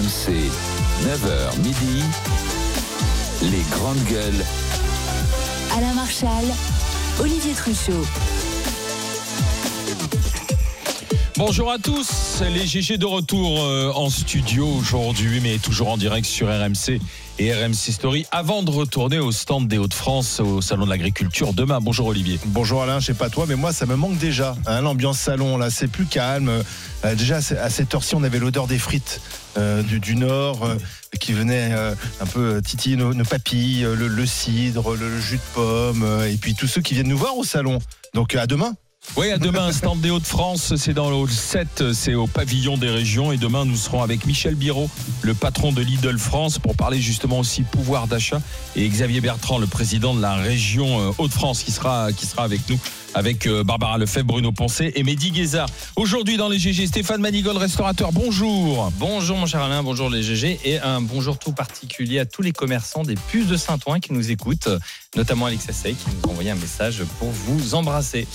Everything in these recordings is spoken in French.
RMC, 9h midi, les grandes gueules. Alain Marchal, Olivier Truchot. Bonjour à tous, les GG de retour euh, en studio aujourd'hui, mais toujours en direct sur RMC et RMC Story, avant de retourner au stand des Hauts-de-France au Salon de l'Agriculture demain. Bonjour Olivier. Bonjour Alain, je sais pas toi, mais moi ça me manque déjà. hein, L'ambiance salon, là, c'est plus calme. Euh, déjà, à cette heure-ci, on avait l'odeur des frites euh, du, Nord euh, qui venait euh, un peu titiller nos, papilles, le, cidre, le, jus de pomme, et puis tous ceux qui viennent nous voir au salon. Donc à demain. Oui, à demain, stand des Hauts-de-France, c'est dans le hall 7, c'est au pavillon des régions. Et demain, nous serons avec Michel Biro, le patron de Lidl France, pour parler justement aussi pouvoir d'achat. Et Xavier Bertrand, le président de la région Hauts-de-France, qui sera, qui sera avec nous, avec euh, Barbara Lefebvre, Bruno Poncet et Mehdi Guézard. Aujourd'hui, dans les GG, Stéphane Manigol, restaurateur, bonjour. Bonjour mon cher Alain, bonjour les GG et un bonjour tout particulier à tous les commerçants des puces de Saint-Ouen qui nous écoutent, notamment Alex Assey qui nous a envoyé un message pour vous embrasser.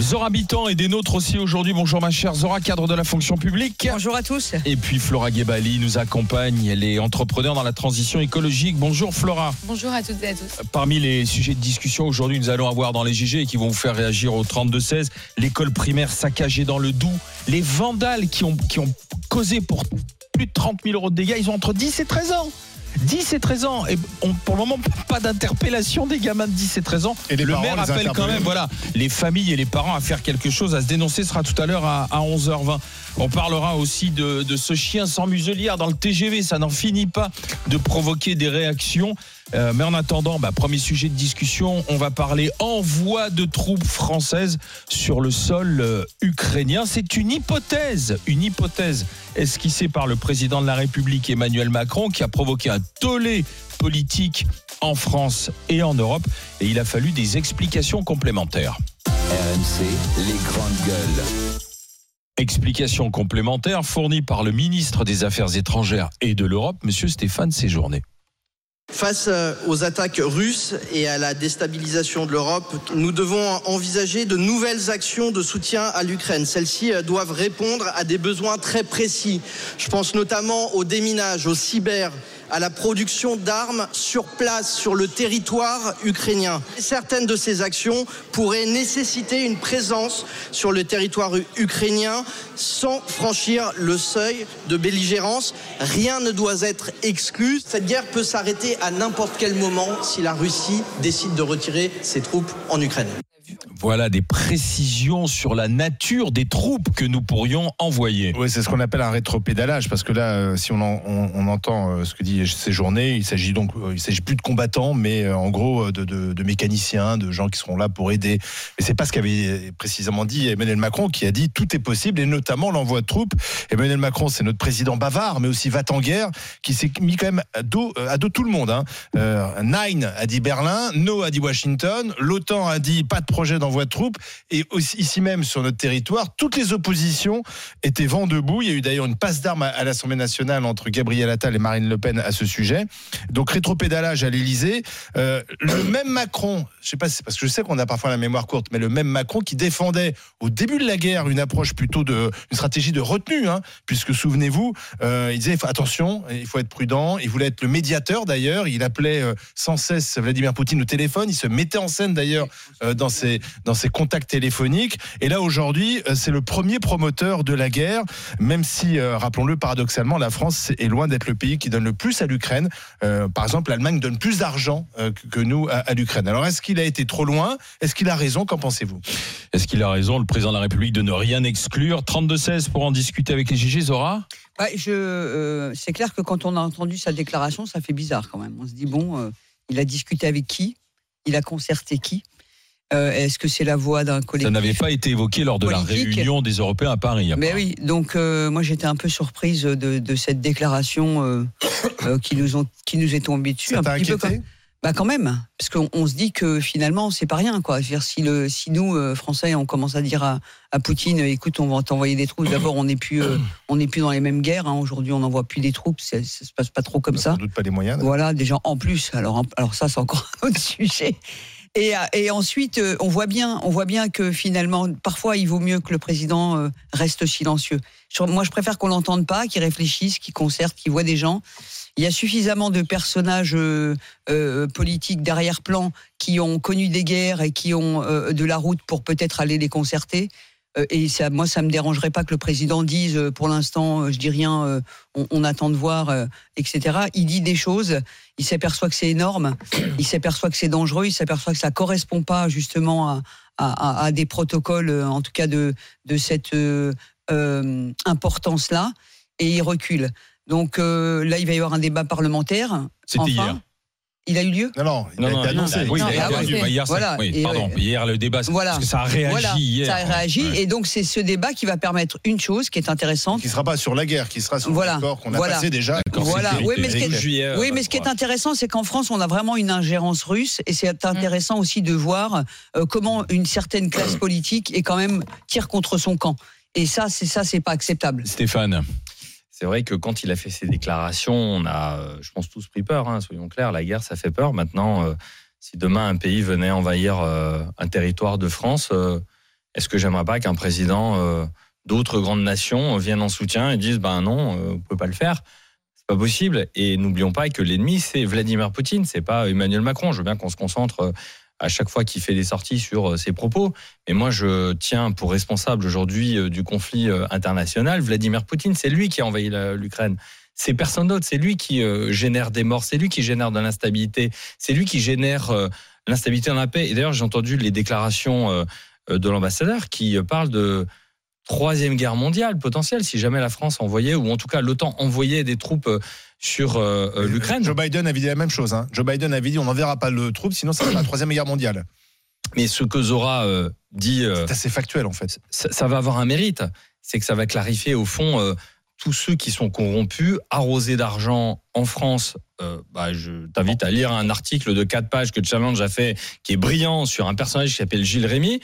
Zora Habitant et des nôtres aussi aujourd'hui. Bonjour ma chère Zora, cadre de la fonction publique. Bonjour à tous. Et puis Flora Gebali nous accompagne, elle est entrepreneur dans la transition écologique. Bonjour Flora. Bonjour à toutes et à tous. Parmi les sujets de discussion aujourd'hui, nous allons avoir dans les GG et qui vont vous faire réagir au 32-16, l'école primaire saccagée dans le Doubs, les vandales qui ont, qui ont causé pour plus de 30 000 euros de dégâts, ils ont entre 10 et 13 ans. 10 et 13 ans. Et on, pour le moment, pas d'interpellation des gamins de 10 et 13 ans. Et le parents, maire appelle quand même voilà, les familles et les parents à faire quelque chose, à se dénoncer. Ce sera tout à l'heure à, à 11h20. On parlera aussi de, ce chien sans muselière dans le TGV. Ça n'en finit pas de provoquer des réactions. Euh, mais en attendant, bah, premier sujet de discussion, on va parler envoi de troupes françaises sur le sol euh, ukrainien. C'est une hypothèse, une hypothèse esquissée par le président de la République Emmanuel Macron qui a provoqué un tollé politique en France et en Europe. Et il a fallu des explications complémentaires. RMC, les grandes gueules. Explications complémentaires fournies par le ministre des Affaires étrangères et de l'Europe, Monsieur Stéphane Séjourné. Face euh, aux attaques russes et à la déstabilisation de l'Europe, nous devons envisager de nouvelles actions de soutien à l'Ukraine. Celles-ci euh, doivent répondre à des besoins très précis. Je pense notamment au déminage, au cyber, à la production d'armes sur place, sur le territoire ukrainien. Certaines de ces actions pourraient nécessiter une présence sur le territoire ukrainien sans franchir le seuil de belligérance. Rien ne doit être exclu. Cette guerre peut s'arrêter à n'importe quel moment si la Russie décide de retirer ses troupes en Ukraine. Voilà des précisions sur la nature des troupes que nous pourrions envoyer. Oui, c'est ce qu'on appelle un rétropédalage, parce que là, euh, si on, en- on- on entend euh, ce que dit ces journées, il s'agit donc, euh, il s'agit plus de combattants, mais en gros de, mécaniciens, de gens qui seront là pour aider. Mais c'est pas ce qu'avait précisément dit Emmanuel Macron, qui a dit tout est possible, et notamment l'envoi de troupes. Emmanuel Macron, c'est notre président bavard, mais aussi va en guerre, qui s'est mis quand même à dos, tout le monde. Hein. Nine a dit Berlin, No a dit Washington, l'OTAN a dit pas de projet d'envoi de troupes, et aussi, ici même sur notre territoire, toutes les oppositions étaient vent debout. Il y a eu d'ailleurs une passe d'armes à, l'Assemblée nationale entre Gabriel Attal et Marine Le Pen à ce sujet. Donc rétropédalage à l'Élysée. Euh, le même Macron, je sais pas, c'est parce que je sais qu'on a parfois la mémoire courte, mais le même Macron qui défendait au début de la guerre une approche plutôt de une stratégie de retenue, hein, puisque souvenez-vous, euh, il disait attention, il faut être prudent. Il voulait être le médiateur d'ailleurs. Il appelait euh, sans cesse Vladimir Poutine au téléphone. Il se mettait en scène d'ailleurs dans ses dans ses contacts téléphoniques. Et là aujourd'hui, euh, c'est le premier promoteur de la guerre, même si, euh, rappelons-le, paradoxalement, la France est loin d'être le pays qui donne le plus à l'Ukraine. Euh, par exemple, l'Allemagne donne plus d'argent euh, que- nous à, à l'Ukraine. Alors est-ce qu'il a été trop loin? Est-ce qu'il a raison? Qu'en pensez-vous? Est-ce qu'il a raison, le président de la République, de ne rien exclure? 32-16 pour en discuter avec les GG, Zora? Ouais, je, euh, c'est clair que quand on a entendu sa déclaration, ça fait bizarre quand même. On se dit bon, euh, il a discuté avec qui? Il a concerté qui? Euh, Est-ce que c'est la voix d'un Ça collectif n'avait pas été évoqué lors de la réunion des Européens à Paris. Mais oui, donc euh, moi j'étais un peu surprise de, de cette déclaration euh, euh, qui nous ont qui nous est tombée dessus Ça un petit peu comme- bah quand même, parce qu'on on se dit que finalement c'est pas rien quoi. Dire, si le si nous euh, Français on commence à dire à, à Poutine, écoute on va t'envoyer des troupes. D'abord on n'est plus euh, on n'est plus dans les mêmes guerres. hein. Aujourd'hui on n'envoie plus des troupes, c'est- ça se passe pas trop comme ça. Sans doute pas les moyens. Voilà, déjà en plus. Alors ça, c'est encore un autre sujet. Et, euh, et ensuite, euh, on voit bien, on voit bien que finalement, parfois, il vaut mieux que le président euh, reste silencieux. Moi, je préfère qu'on l'entende pas, qu'il réfléchisse, qu'il concerte, qu'il voit des gens. Il y a suffisamment de personnages euh, euh, politiques d'arrière-plan qui ont connu des guerres et qui ont euh, de la route pour peut-être aller les concerter. Euh, et ça, moi, ça me dérangerait pas que le président dise, euh, pour l'instant, euh, je dis rien, on, on attend de voir, etc. Il dit des choses, il s'aperçoit que c'est énorme, il s'aperçoit que c'est dangereux, il s'aperçoit que ça correspond pas justement à, à- à- à des protocoles, en tout cas de, de cette euh, euh, importance-là, et il recule. Donc euh, là, il va y avoir un débat parlementaire. C'était enfin. hier. Il a eu lieu Non, non, il Non, a non, été annoncé. Oui, il a été ah rendu. Bah, hier, Voilà. oui, pardon. ouais. Hier, le débat, Voilà. parce que ça a réagi Voilà, hier. ça a réagi, Ouais. et donc c'est ce débat qui va permettre une chose qui est intéressante. Qui sera pas sur la guerre, qui sera sur Voilà. l'accord qu'on a Voilà. passé déjà. Voilà. Oui, mais ce qui est- vérité. juillet. Oui, euh, mais ce qui est voilà. intéressant, c'est qu'en France, on a vraiment une ingérence russe, et c'est intéressant aussi de voir euh, comment une certaine classe politique est quand même tire contre son camp. Et ça, c'est ça, c'est pas acceptable. Stéphane. C'est vrai que quand il a fait ses déclarations, on a, euh, je pense, tous pris peur. hein, soyons clairs, la guerre, ça fait peur. Maintenant, euh, si demain un pays venait envahir euh, un territoire de France, est-ce que j'aimerais pas qu'un président d'autres grandes nations vienne en soutien et dise, ben non, vous pouvez pas le faire. C'est pas possible. Et n'oublions pas que l'ennemi, c'est Vladimir Poutine, c'est pas Emmanuel Macron. Je veux bien qu'on se concentre à chaque fois qu'il fait des sorties sur euh, ses propos. Mais moi, je tiens pour responsable aujourd'hui euh, du conflit euh, international Vladimir Poutine. C'est lui qui a envahi l'Ukraine. C'est personne d'autre. C'est lui qui génère des morts. C'est lui qui génère de l'instabilité. C'est lui qui génère l'instabilité dans la paix. Et d'ailleurs, j'ai entendu les déclarations de l'ambassadeur qui parle de troisième guerre mondiale potentielle si jamais la France envoyait ou en tout cas l'OTAN envoyait des troupes euh, sur euh, euh, l'Ukraine. Joe Biden avait dit la même chose. hein. Joe Biden avait dit on n'enverra pas le troupe, sinon ça sera la troisième guerre mondiale. Mais ce que Zora euh, dit euh, C'est assez factuel en fait. ça, ça va avoir un mérite, c'est que ça va clarifier au fond tous ceux qui sont corrompus, arrosés d'argent en France. euh, bah, je t'invite à lire un article de 4 pages que Challenge a fait, qui est brillant sur un personnage qui s'appelle Gilles Rémy,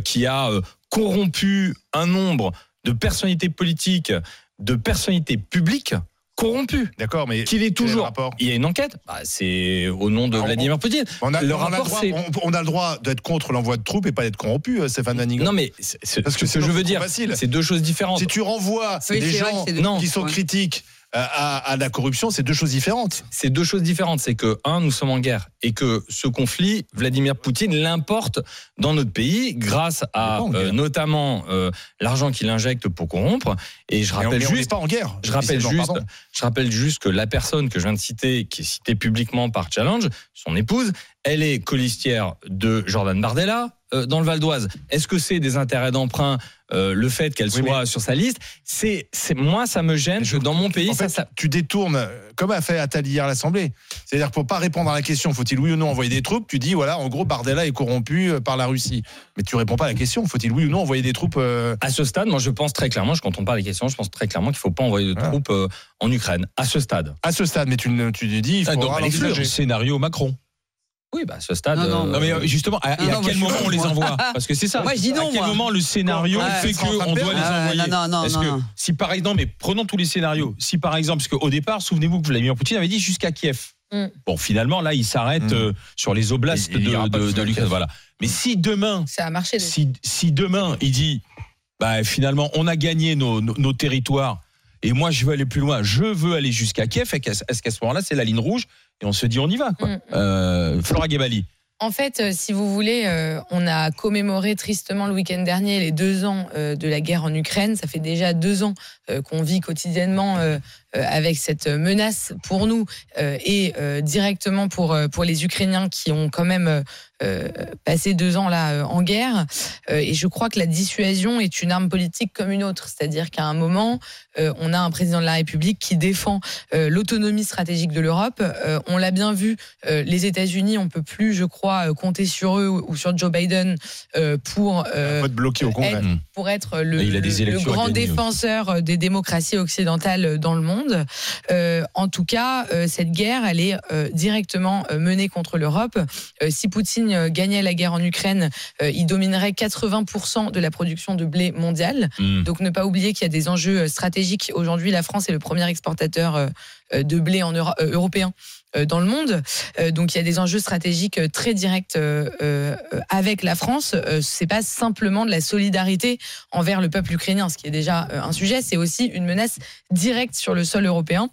qui a euh, corrompu un nombre de personnalités politiques, de personnalités publiques corrompues. D'accord, mais Qu'il est toujours. Il y a une enquête. Bah, c'est au nom de Alors, Vladimir Poutine. on a, le on a le droit, c'est- on, on a le droit d'être contre l'envoi de troupes et pas d'être corrompu, euh, Stéphane Danigo. Non, mais c'est- c'est- Parce que ce que je veux dire, facile. c'est deux choses différentes. Si tu renvoies Oui, des gens qui sont Ouais. critiques euh, à, à la corruption, c'est deux choses différentes. c'est deux choses différentes. C'est que, un, nous sommes en guerre et que ce conflit, Vladimir Poutine l'importe dans notre pays grâce à euh, notamment euh, l'argent qu'il injecte pour corrompre. Et je rappelle mais on juste. pas en guerre. Je rappelle, juste, pardon. je rappelle juste que la personne que je viens de citer, qui est citée publiquement par Challenge, son épouse, elle est colistière de Jordan Bardella euh, dans le Val d'Oise. Est-ce que c'est des intérêts d'emprunt euh, le fait qu'elle Oui, soit sur sa liste? C'est, c'est moi, ça me gêne Mais je- que dans mon pays, En ça, fait, ça- tu détournes, euh, comme a fait Attali hier à l'Assemblée. C'est-à-dire pour pas répondre à la question, faut-il oui ou non envoyer des troupes? Tu dis voilà, en gros, Bardella est corrompu par la Russie. Mais tu réponds pas à la question. Faut-il oui ou non envoyer des troupes euh, À ce stade, moi, je pense très clairement, je quand on parle des questions, je pense très clairement qu'il ne faut pas envoyer de troupes euh, en Ukraine. À ce stade. à ce stade Mais tu, tu dis il Ah, à l'exclure, l'envisager. scénario Macron. Oui, bah, à ce stade. Non, non, Non, mais euh, justement, à, Non, et à quel moment on les envoie Parce que c'est ça. Moi, je dis non, À quel moi. moment le scénario Ouais, fait qu'on de doit les envoyer non, non, non, non, que non. si par exemple, mais prenons tous les scénarios. Si par exemple, parce qu'au départ, souvenez-vous que Vladimir Poutine avait dit jusqu'à Kiev. Mm. Bon, finalement, là, il s'arrête Mm. euh, sur les oblasts ira de, de- de l'Ukraine. Kiev. Voilà. Mais si demain, Ça a marché. si, si demain il dit, bah, finalement, on a gagné nos, nos- nos territoires et moi je veux aller plus loin, je veux aller jusqu'à Kiev, est-ce qu'à ce moment-là c'est la ligne rouge et on se dit on y va quoi. Mm. Euh, Flora Gebali. En fait, euh, si vous voulez, euh, on a commémoré tristement le week-end dernier les deux ans euh, de la guerre en Ukraine. Ça fait déjà deux ans euh, qu'on vit quotidiennement avec cette menace pour nous euh, et euh, directement pour, euh, pour les Ukrainiens qui ont quand même euh, euh, passé deux ans là euh, en guerre. Euh, et je crois que la dissuasion est une arme politique comme une autre. C'est-à-dire qu'à un moment, euh, on a un président de la République qui défend euh, l'autonomie stratégique de l'Europe. Euh, on l'a bien vu, euh, les États-Unis, on peut plus, je crois, euh, compter sur eux ou sur Joe Biden euh, pour euh, bloquer au Congrès. pour être le, grand aussi. défenseur des démocraties occidentales dans le monde. Euh, en tout cas, euh, cette guerre, elle est euh, directement menée contre l'Europe. Si Poutine gagnait la guerre en Ukraine, il dominerait 80% de la production de blé mondiale. Hmm. Donc ne pas oublier qu'il y a des enjeux stratégiques. Aujourd'hui, la France est le premier exportateur de blé en Euro- européen dans le monde. Euh, donc il y a des enjeux stratégiques euh, très directs euh, euh, avec la France. Euh, c'est pas simplement de la solidarité envers le peuple ukrainien, ce qui est déjà euh, un sujet. C'est aussi une menace directe sur le sol européen.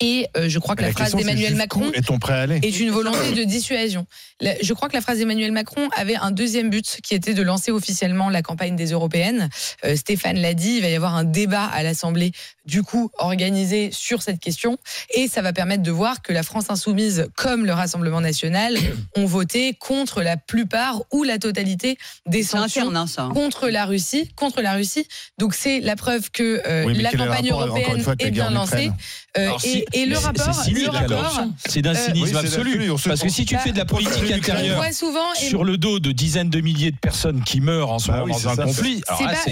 Et euh, je crois que la, phrase d'Emmanuel Macron Est-on prêt à aller est une volonté de dissuasion. La- Je crois que la phrase d'Emmanuel Macron avait un deuxième but qui était de lancer officiellement la campagne des européennes. Euh, Stéphane l'a dit, il va y avoir un débat à l'Assemblée, du coup, organisé sur cette question. Et ça va permettre de voir que la France insoumise, comme le Rassemblement national, ont voté contre la plupart ou la totalité des sanctions interne, hein, ça. hein. contre la Russie, contre la Russie. Donc c'est la preuve que euh, Oui, la campagne rapport, européenne fois, est bien lancée. Euh, et, et le rapport, c'est d'un Euh, cynisme oui, absolu. Parce que si tu fais de la politique intérieure souvent sur le dos de dizaines de milliers de personnes qui meurent en ce Bah moment oui, dans un ça. conflit,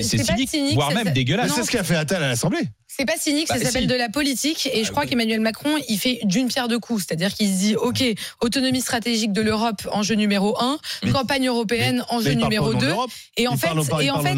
C'est cynique, voire même dégueulasse. C'est ce qu'a fait Attal à l'Assemblée. C'est pas cynique, Bah, ça s'appelle si. de la politique. Et je crois qu'Emmanuel Macron, il fait d'une pierre deux coups. C'est-à-dire qu'il se dit, OK, autonomie stratégique de l'Europe, enjeu numéro un, Mais- campagne européenne, Mais enjeu il numéro deux. Et en Il fait, il et en fait,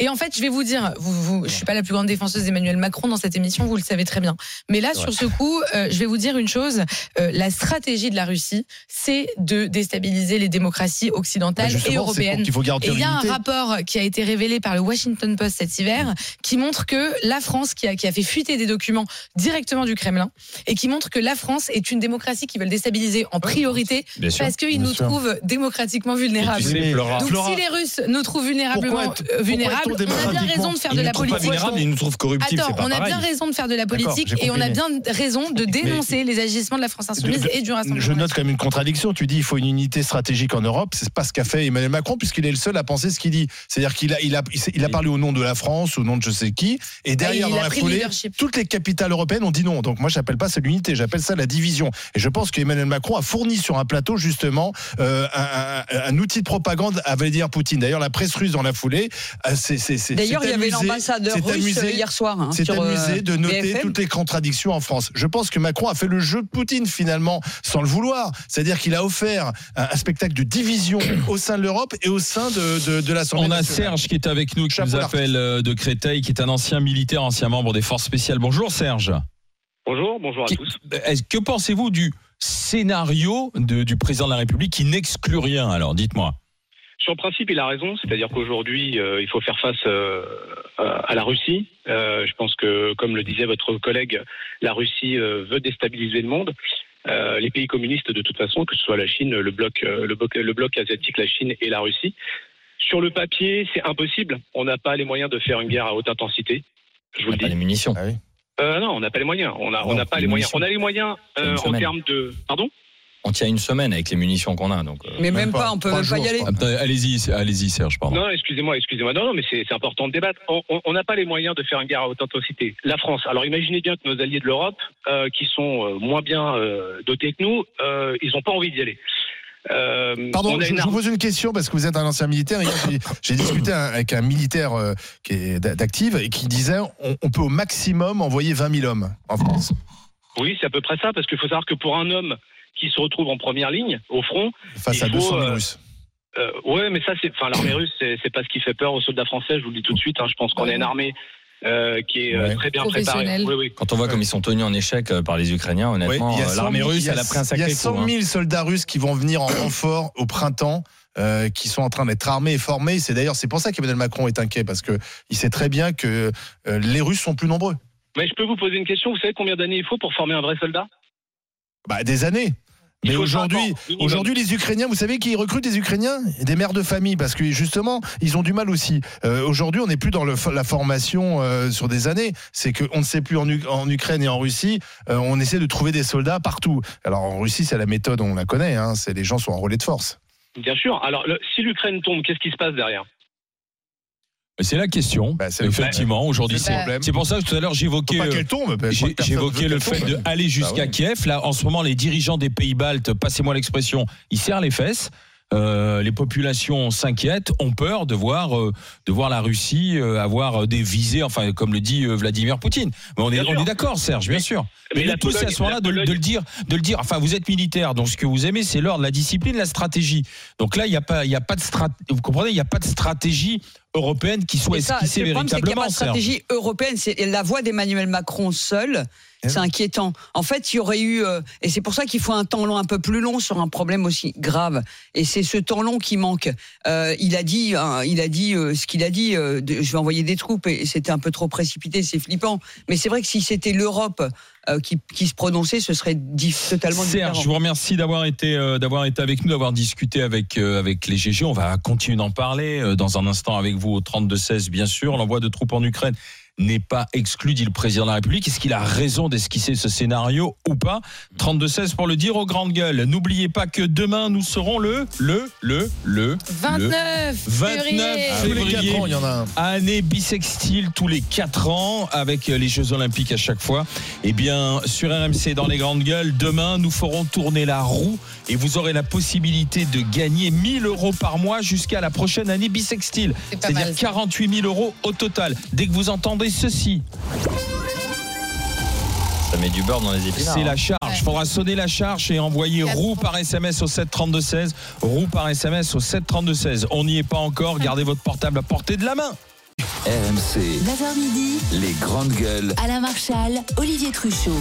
et en fait, je vais vous dire, vous, vous, je suis pas la plus grande défenseuse d'Emmanuel Macron dans cette émission, vous le savez très bien. Mais là, sur ce coup, euh, je vais vous dire une chose. euh, la stratégie de la Russie, c'est de déstabiliser les démocraties occidentales Bah, et européennes. qu'il faut Et garantir il y a un rapport qui a été révélé par le Washington Post cet hiver qui montre que la France, qui a, qui a fait fuiter des documents directement du Kremlin, et qui montre que la France est une démocratie qui veulent déstabiliser en priorité Bien parce qu'ils nous sûr. trouvent démocratiquement vulnérables. tu sais, Mais- Flora, Donc Flora, si les Russes nous trouvent vulnérablement euh, vulnérables, on a bien raison de faire ils de nous la politique. ils nous trouvent corruptibles, Attends, on a bien raison de faire de la politique et on a bien raison de dénoncer les agissements de la France insoumise De- de- et du Rassemblement. Je note quand même une contradiction. Tu dis il faut une unité stratégique en Europe. C'est pas ce qu'a fait Emmanuel Macron puisqu'il est le seul à penser ce qu'il dit. C'est-à-dire qu'il a, il a, il s'est- il a parlé au nom de la France, au nom de je sais qui, et derrière il dans a la pris toutes les capitales européennes ont dit non. Donc moi j'appelle pas ça l'unité, j'appelle ça la division. Et je pense qu'Emmanuel Macron a fourni sur un plateau justement euh, un, un- un outil de propagande à Vladimir Poutine. D'ailleurs la presse russe dans la foulée, euh, c'est D'ailleurs, il y avait l'ambassadeur russe amusé- hier soir. hein, c'est euh, amusé de noter BFM. toutes les contradictions en France. Je pense que Macron a fait le jeu de Poutine finalement, sans le vouloir. C'est-à-dire qu'il a offert un, un spectacle de division au sein de l'Europe et au sein de, de, de l'Assemblée On a nationale. Serge qui est avec nous, qui Chapeau nous appelle de Créteil, qui est un ancien militaire, ancien membre des forces spéciales. Bonjour Serge. Bonjour, bonjour à tous. Est-ce- Que pensez-vous du scénario de- du président de la République qui n'exclut rien Alors dites-moi? Sur le principe, il a raison, c'est-à-dire qu'aujourd'hui, euh, il faut faire face euh, à la Russie. Euh, je pense que, comme le disait votre collègue, la Russie euh, veut déstabiliser le monde. Euh, les pays communistes, de toute façon, que ce soit la Chine, le bloc, euh, le bloc, le bloc asiatique, la Chine et la Russie. Sur le papier, c'est impossible. On n'a pas les moyens de faire une guerre à haute intensité. Je vous On le n'a pas dis. les munitions. Ah oui. Euh, non, on n'a pas les moyens. On n'a on n'a pas les les moyens. On a les moyens euh, en termes de. Pardon? On tient une semaine avec les munitions qu'on a. Donc, euh, Mais même, Même pas, pas. on peut même pas y aller. Allez-y, allez-y Serge, pardon. Non, excusez-moi, excusez-moi. Non, non, mais c'est important de débattre. On- n'a pas les moyens de faire une guerre à haute intensité. La France. Alors imaginez bien que nos alliés de l'Europe, euh, qui sont moins bien euh, dotés que nous, euh, ils n'ont pas envie d'y aller. Euh, Pardon, je, vous pose une question parce que vous êtes un ancien militaire. J'ai- discuté avec un militaire euh, qui est d'a- d'active et qui disait on, on peut au maximum envoyer 20 000 hommes en France Oui, c'est à peu près ça, parce qu'il faut savoir que pour un homme qui se retrouve en première ligne, au front, face Il à faut, 200 000 euh, Russes. euh, ouais, mais ça, c'est, enfin, l'armée russe, c'est c'est pas ce qui fait peur aux soldats français. Je vous le dis tout de suite. hein. je pense qu'on a une armée euh, qui est euh, Ouais. très bien. Oui, oui. quand on voit comme ils sont tenus en échec euh, par les Ukrainiens, honnêtement, il y a 100 l'armée 000 russe, il y a- elle a pris un Il y a coup. 100 hein. 000 soldats russes qui vont venir en renfort au printemps. euh, qui sont en train d'être armés et formés. C'est d'ailleurs c'est pour ça qu'Emmanuel Macron est inquiet parce que il sait très bien que euh, les Russes sont plus nombreux. Mais je peux vous poser une question. Vous savez combien d'années il faut pour former un vrai soldat? Bah, des années. Mais aujourd'hui, aujourd'hui, les Ukrainiens, vous savez qui recrutent des Ukrainiens? Des mères de famille, parce que justement, ils ont du mal aussi. Euh, aujourd'hui, on n'est plus dans le, la formation euh, sur des années. C'est qu'on ne sait plus en, en Ukraine et en Russie. euh, on essaie de trouver des soldats partout. Alors en Russie, c'est la méthode, on la connaît. Hein, c'est les gens sont en relais de force. Bien sûr. Alors, le- si l'Ukraine tombe, qu'est-ce qui se passe derrière? C'est la question. Bah, Effectivement, aujourd'hui, C'est c'est le problème. c'est pour ça que tout à l'heure j'évoquais. j'évoquais le fait d'aller jusqu'à Bah ouais. Kiev. Là, en ce moment, les dirigeants des pays baltes, passez-moi l'expression, ils serrent les fesses. Euh, les populations s'inquiètent, ont peur de voir, euh, de voir la Russie euh, avoir des visées, enfin comme le dit euh, Vladimir Poutine. Mais on est, Bien on sûr. est d'accord, Serge, bien sûr. Mais, Mais la tout, c'est à ce moment-là de, le dire, de le dire. Enfin, vous êtes militaire, donc ce que vous aimez, c'est l'ordre, la discipline, la stratégie. Donc là, il n'y a pas, il y a pas de strat. Vous comprenez, il n'y a pas de stratégie européenne qui soit ça, esquissée le problème, c'est qu'il n'y a pas de stratégie européenne. C'est la voix d'Emmanuel Macron seul. C'est inquiétant. En fait, il y aurait eu, euh, et c'est pour ça qu'il faut un temps long un peu plus long sur un problème aussi grave. Et c'est ce temps long qui manque. Euh, il a dit, hein, il a dit euh, ce qu'il a dit. de- je vais envoyer des troupes. Et c'était un peu trop précipité, c'est flippant. Mais c'est vrai que si c'était l'Europe qui, qui se prononçait, ce serait totalement Serge, différent. je vous remercie d'avoir été euh, d'avoir été avec nous, d'avoir discuté avec euh, avec les GG. On va continuer d'en parler euh, dans un instant avec vous au 32 16 bien sûr. L'envoi de troupes en Ukraine n'est pas exclu, dit le président de la République. Est-ce qu'il a raison d'esquisser ce scénario ou pas 32 16 pour le dire aux grandes gueules. N'oubliez pas que demain nous serons le le le le 29 29 février. Tous les février. quatre ans, il y en a un. Année bisextile tous les 4 ans avec les Jeux Olympiques à chaque fois. Eh bien, sur RMC dans les grandes gueules, demain, nous ferons tourner la roue et vous aurez la possibilité de gagner 1000 euros par mois jusqu'à la prochaine année bisextile. C'est pas C'est-à-dire mal, ça. 48 000 euros au total. Dès que vous entendez ceci, Ça met du beurre dans les épinards. c'est hein. la charge. Ouais. Il faudra sonner la charge et envoyer roue par SMS au 732 16. Roue par SMS au 732 16. On n'y est pas encore. Gardez votre portable à portée de la main. RMC, 9h midi, les grandes gueules. Alain Marchal, Olivier Truchot.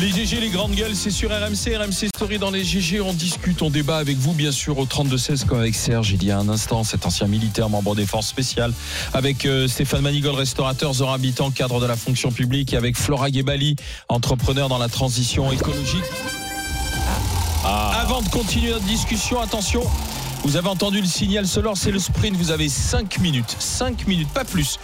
Les GG, les grandes gueules, c'est sur RMC, RMC Story dans les GG. On discute, on débat avec vous, bien sûr, au 32-16, comme avec Serge il y a un instant, cet ancien militaire, membre des forces spéciales, avec euh, Stéphane Manigol, restaurateur, Zora Habitant, cadre de la fonction publique, et avec Flora Gebali, entrepreneur dans la transition écologique. Avant de continuer notre discussion, attention. Vous avez entendu le signal sonore, c'est le sprint. Vous avez 5 minutes, 5 minutes, pas plus,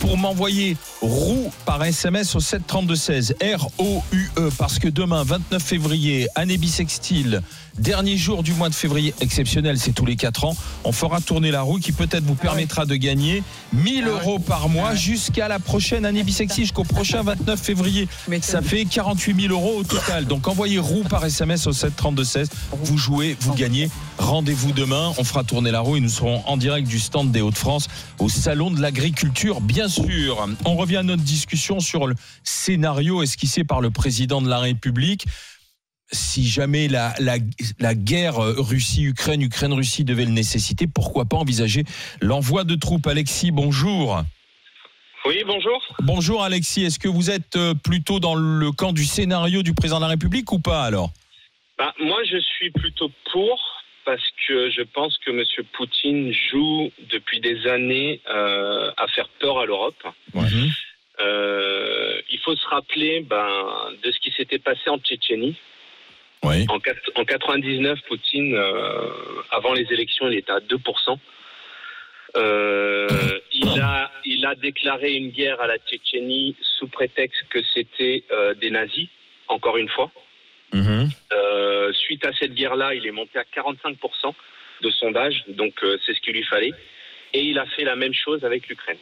pour m'envoyer roue par SMS au 732-16. R-O-U-E. Parce que demain, 29 février, année bissextile, dernier jour du mois de février, exceptionnel, c'est tous les 4 ans. On fera tourner la roue qui peut-être vous permettra de gagner 1000 euros par mois jusqu'à la prochaine année bissextile, jusqu'au prochain 29 février. Ça fait 48 000 euros au total. Donc envoyez roue par SMS au 732-16. Vous jouez, vous gagnez. Rendez-vous demain. On fera tourner la roue et nous serons en direct du stand des Hauts-de-France au Salon de l'Agriculture, bien sûr. On revient à notre discussion sur le scénario esquissé par le président de la République. Si jamais la, la, la guerre euh, Russie-Ukraine, Ukraine-Russie devait le nécessiter, pourquoi pas envisager l'envoi de troupes? Alexis, bonjour. Oui, bonjour. Bonjour Alexis, est-ce que vous êtes euh, plutôt dans le camp du scénario du président de la République ou pas alors? Bah, moi, je suis plutôt pour parce que je pense que M. Poutine joue depuis des années euh, à faire peur à l'Europe. Euh, il faut se rappeler ben, de ce qui s'était passé en Tchétchénie. Oui. En, en 99, Poutine, euh, avant les élections, il était à 2%. Euh, il, a, il a déclaré une guerre à la Tchétchénie sous prétexte que c'était euh, des nazis, encore une fois. Euh, suite à cette guerre-là, il est monté à 45% de sondage, donc c'est ce qu'il lui fallait. Et il a fait la même chose avec l'Ukraine.